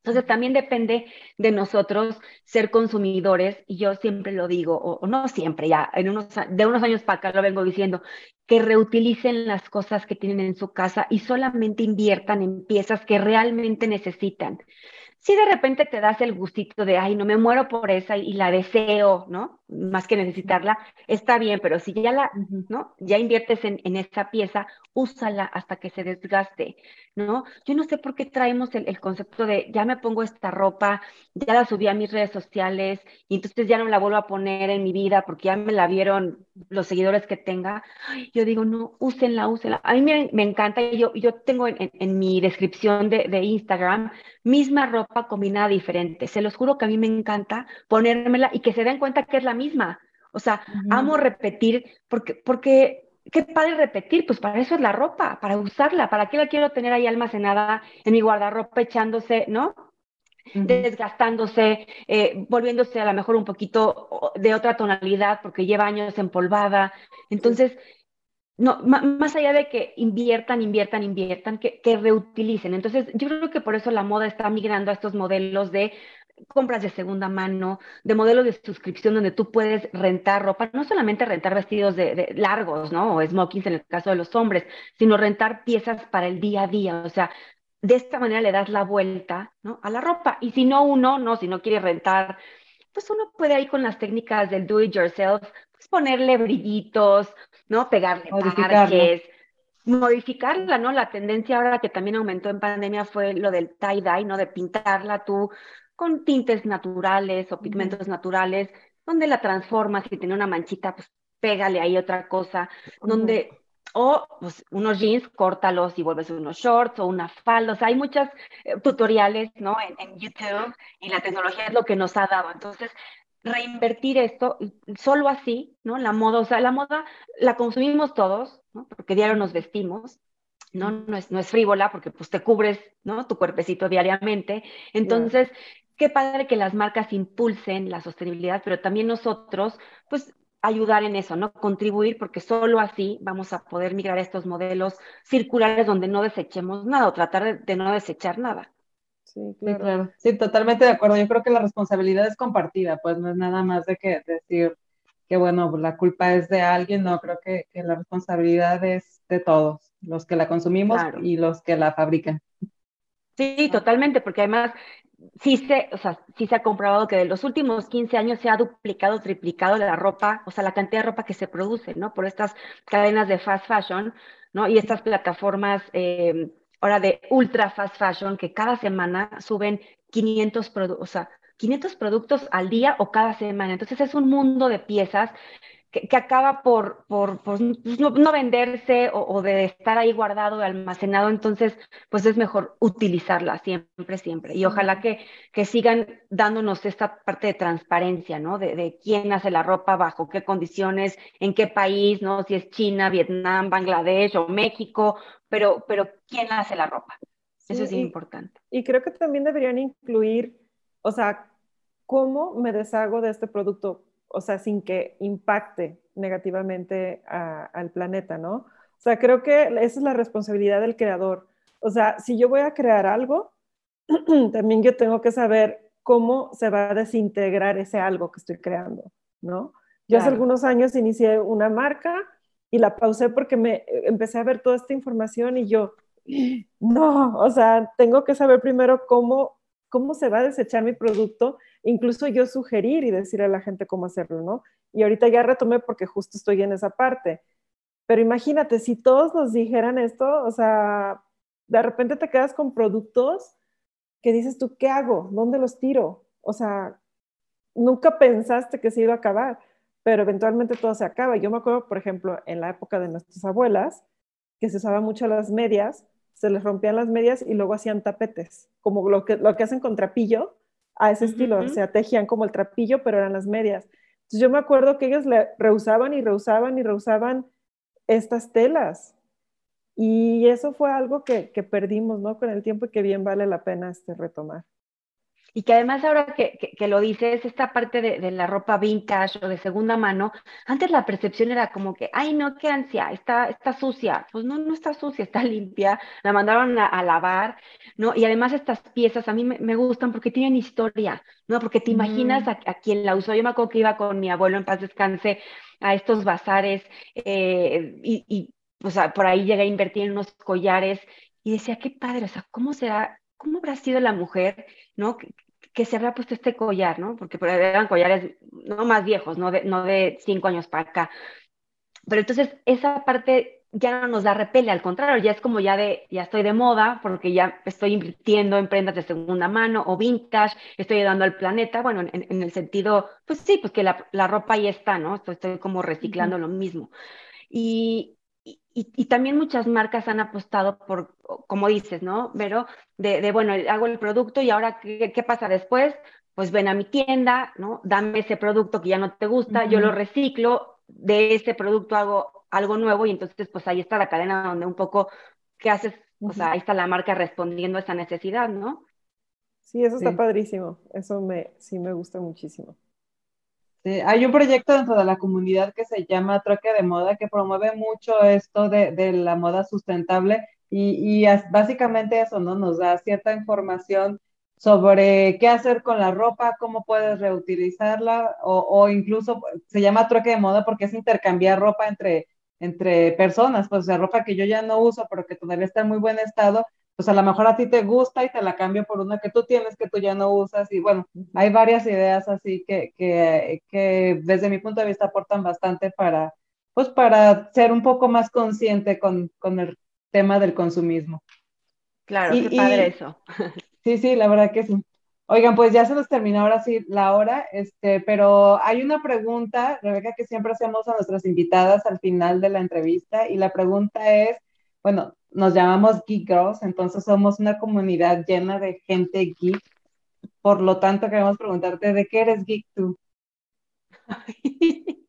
Entonces también depende de nosotros ser consumidores, y yo siempre lo digo, o, no siempre, ya unos, de unos años para acá lo vengo diciendo, que reutilicen las cosas que tienen en su casa y solamente inviertan en piezas que realmente necesitan si de repente te das el gustito de, ay, no me muero por esa y la deseo, ¿no? Más que necesitarla, está bien, pero si ya la, ¿no? Ya inviertes en, en esa pieza, úsala hasta que se desgaste, ¿no? Yo no sé por qué traemos el, concepto de, ya me pongo esta ropa, ya la subí a mis redes sociales y entonces ya no la vuelvo a poner en mi vida porque ya me la vieron los seguidores que tenga. Yo digo, no, úsenla, úsenla. A mí me, me encanta, yo, yo tengo en, en, mi descripción de, de Instagram misma ropa combinada diferente. Se los juro que a mí me encanta ponérmela y que se den cuenta que es la misma. O sea, amo repetir porque, porque qué padre repetir, pues para eso es la ropa, para usarla, ¿para qué la quiero tener ahí almacenada en mi guardarropa echándose, ¿no? desgastándose, eh, volviéndose a lo mejor un poquito de otra tonalidad porque lleva años empolvada. Entonces, no, más allá de que inviertan, inviertan, inviertan, que, que, reutilicen. Entonces, yo creo que por eso la moda está migrando a estos modelos de compras de segunda mano, de modelos de suscripción donde tú puedes rentar ropa, no solamente rentar vestidos de, largos, ¿no? O smokings en el caso de los hombres, sino rentar piezas para el día a día. O sea, de esta manera le das la vuelta, ¿no? A la ropa. Y si no uno, no, si no quiere rentar, pues uno puede ahí con las técnicas del do it yourself, pues ponerle brillitos, ¿no? Pegarle parches, modificarla, ¿no? La tendencia ahora que también aumentó en pandemia fue lo del tie-dye, ¿no? De pintarla tú con tintes naturales o pigmentos naturales, donde la transformas, y tiene una manchita, pues pégale ahí otra cosa, donde, o pues, unos jeans, córtalos y vuelves unos shorts o una falda, o sea, hay muchos eh, tutoriales, ¿no? En, YouTube y la tecnología es lo que nos ha dado. Entonces, reinvertir esto, solo así, ¿no? La moda, o sea, la moda la consumimos todos, ¿no? Porque diario nos vestimos, ¿no? No es, no es frívola porque pues te cubres, ¿no? Tu cuerpecito diariamente. Entonces, qué padre que las marcas impulsen la sostenibilidad, pero también nosotros, pues ayudar en eso, ¿no? Contribuir, porque solo así vamos a poder migrar a estos modelos circulares donde no desechemos nada o tratar de, no desechar nada. Sí, claro. Sí, totalmente de acuerdo. Yo creo que la responsabilidad es compartida, pues no es nada más de que decir que, bueno, la culpa es de alguien, no, creo que, la responsabilidad es de todos, los que la consumimos y los que la fabrican. Sí, totalmente, porque además sí se, o sea, sí se ha comprobado que de los últimos 15 años se ha duplicado, triplicado la ropa, o sea, la cantidad de ropa que se produce, ¿no? Por estas cadenas de fast fashion, ¿no? Y estas plataformas eh, ahora de ultra fast fashion que cada semana suben 500 productos, o sea, 500 productos al día o cada semana. Entonces es un mundo de piezas que, acaba por, por, pues, no, venderse o, de estar ahí guardado, almacenado, entonces pues es mejor utilizarla siempre, siempre. Y ojalá que, que sigan dándonos esta parte de transparencia, ¿no? De, quién hace la ropa, bajo qué condiciones, en qué país, ¿no? Si es China, Vietnam, Bangladesh o México, pero, pero quién hace la ropa. Eso es importante. Y creo que también deberían incluir, o sea, cómo me deshago de este producto o sea, sin que impacte negativamente al planeta, ¿no? O sea, creo que esa es la responsabilidad del creador. O sea, si yo voy a crear algo, también yo tengo que saber cómo se va a desintegrar ese algo que estoy creando, ¿no? Yo hace algunos años inicié una marca y la pausé porque me empecé a ver toda esta información y yo, no, o sea, tengo que saber primero cómo, cómo se va a desechar mi producto incluso yo sugerir y decir a la gente cómo hacerlo, ¿no? Y ahorita ya retomé porque justo estoy en esa parte. Pero imagínate, si todos nos dijeran esto, o sea, de repente te quedas con productos que dices tú, ¿qué hago? ¿Dónde los tiro? O sea, nunca pensaste que se iba a acabar, pero eventualmente todo se acaba. Yo me acuerdo, por ejemplo, en la época de nuestras abuelas, que se usaban mucho las medias, se les rompían las medias y luego hacían tapetes, como lo que, lo que hacen con trapillo, a ese estilo, o sea, tejían como el trapillo, pero eran las medias. Entonces yo me acuerdo que ellos le rehusaban y rehusaban y rehusaban estas telas. Y eso fue algo que, que, perdimos, ¿no? Con el tiempo y que bien vale la pena este retomar. Y que además ahora que, que, lo dices, esta parte de, de, la ropa vintage o de segunda mano, antes la percepción era como que, ay, no, qué ansia, está, está sucia. Pues no, no está sucia, está limpia, la mandaron a, lavar, ¿no? Y además estas piezas a mí me, gustan porque tienen historia, ¿no? Porque te imaginas a, a, quien la usó. Yo me acuerdo que iba con mi abuelo en paz descanse a estos bazares eh, y, y pues, por ahí llegué a invertir en unos collares y decía, qué padre, o sea, ¿cómo será ¿cómo habrá sido la mujer, ¿no? Que, se habrá puesto este collar, ¿no? Porque eran collares no más viejos, no de, no de cinco años para acá. Pero entonces esa parte ya no nos da repele, al contrario, ya es como ya de, ya estoy de moda, porque ya estoy invirtiendo en prendas de segunda mano o vintage, estoy ayudando al planeta, bueno, en, el sentido, pues sí, pues que la, la, ropa ahí está, ¿no? Estoy, estoy como reciclando lo mismo. Y, y, también muchas marcas han apostado por, como dices, ¿no? Pero de, bueno, hago el producto y ahora, ¿qué, pasa después? pues ven a mi tienda, ¿no? Dame ese producto que ya no te gusta, yo lo reciclo, de ese producto hago algo nuevo y entonces pues ahí está la cadena donde un poco, ¿qué haces? O sea, ahí está la marca respondiendo a esa necesidad, ¿no? Sí, eso está padrísimo. Eso me, sí me gusta muchísimo. Sí, hay un proyecto dentro de la comunidad que se llama Troque de Moda que promueve mucho esto de, de la moda sustentable y, y básicamente eso, ¿no? Nos da cierta información sobre qué hacer con la ropa, cómo puedes reutilizarla o, o, incluso se llama troque de moda porque es intercambiar ropa entre, entre personas, pues sea, ropa que yo ya no uso pero que todavía está en muy buen estado, pues a lo mejor a ti te gusta y te la cambio por una que tú tienes que tú ya no usas y bueno, hay varias ideas así que, que, que desde mi punto de vista aportan bastante para, pues para ser un poco más consciente con, con el tema del consumismo. Claro, qué padre eso. Sí, sí, la verdad que sí. Oigan, pues ya se nos terminó ahora sí la hora, este, pero hay una pregunta, Rebeca, que siempre hacemos a nuestras invitadas al final de la entrevista, y la pregunta es, bueno, nos llamamos Geek Girls, entonces somos una comunidad llena de gente geek, por lo tanto queremos preguntarte, ¿de qué eres geek tú?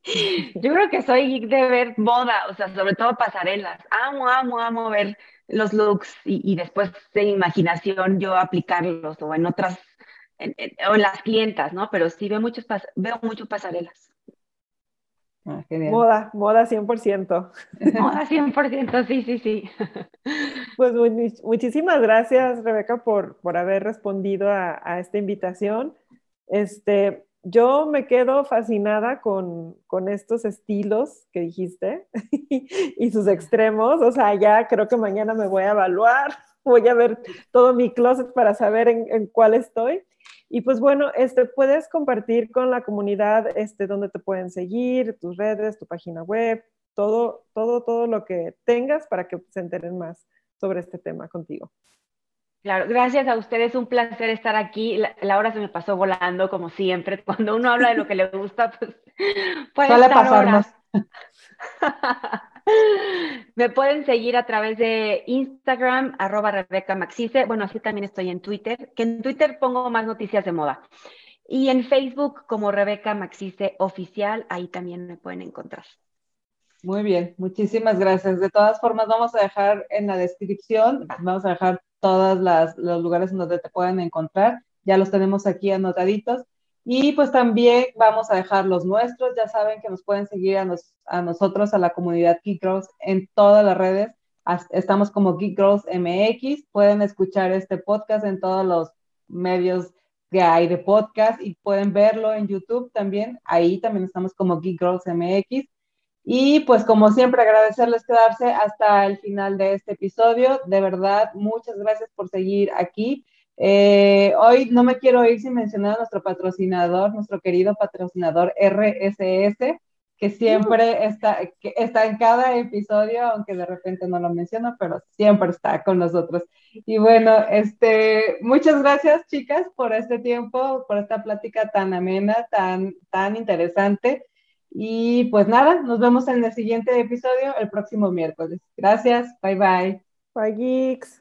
Yo creo que soy geek de ver moda, o sea, sobre todo pasarelas. Amo, amo, amo ver los looks y, después de imaginación yo aplicarlos o en otras, o en las clientas, ¿no? Pero sí veo, muchos veo mucho pasarelas. Ah, moda, moda 100%. Moda 100%, sí, sí, sí. Pues muchísimas gracias, Rebeca, por, por haber respondido a, a esta invitación. Este, yo me quedo fascinada con, estos estilos que dijiste y sus extremos. O sea, ya creo que mañana me voy a evaluar, voy a ver todo mi closet para saber en, cuál estoy. Y pues bueno, este, puedes compartir con la comunidad este, donde te pueden seguir, tus redes, tu página web, todo, todo, todo lo que tengas para que se enteren más sobre este tema contigo. Claro, gracias a ustedes, un placer estar aquí. La, hora se me pasó volando, como siempre. Cuando uno habla de lo que le gusta, pues puede estar me pueden seguir a través de Instagram, arroba Rebeca Maxice. Bueno, así también estoy en Twitter, que en Twitter pongo más noticias de moda. Y en Facebook como Rebeca Maxice Oficial, ahí también me pueden encontrar. Muy bien, muchísimas gracias. De todas formas, vamos a dejar en la descripción, vamos a dejar todos los lugares donde te pueden encontrar. Ya los tenemos aquí anotaditos. Y pues también vamos a dejar los nuestros. Ya saben que nos pueden seguir a, a nosotros, a la comunidad Geek Girls, en todas las redes. Estamos como Geek Girls MX. Pueden escuchar este podcast en todos los medios que hay de podcast y pueden verlo en YouTube también. Ahí también estamos como Geek Girls MX. Y pues como siempre agradecerles quedarse hasta el final de este episodio. De verdad, muchas gracias por seguir aquí. Eh, hoy no me quiero ir sin mencionar a nuestro patrocinador, nuestro querido patrocinador RSS, que siempre está, que está en cada episodio, aunque de repente no lo menciono, pero siempre está con nosotros. Y bueno, este, muchas gracias chicas por este tiempo, por esta plática tan amena, tan, tan interesante. Y pues nada, nos vemos en el siguiente episodio el próximo miércoles. Gracias, bye bye. Bye geeks.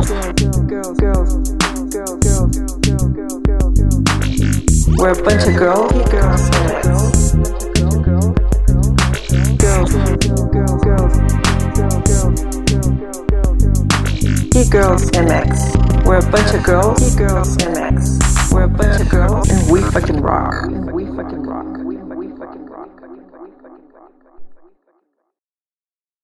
We're a bunch of girls. Girls. Girls, girls, girls, girls, Girls. We're a bunch of girls. Girls MX. We're a bunch of girls, and we fucking rock. And we fucking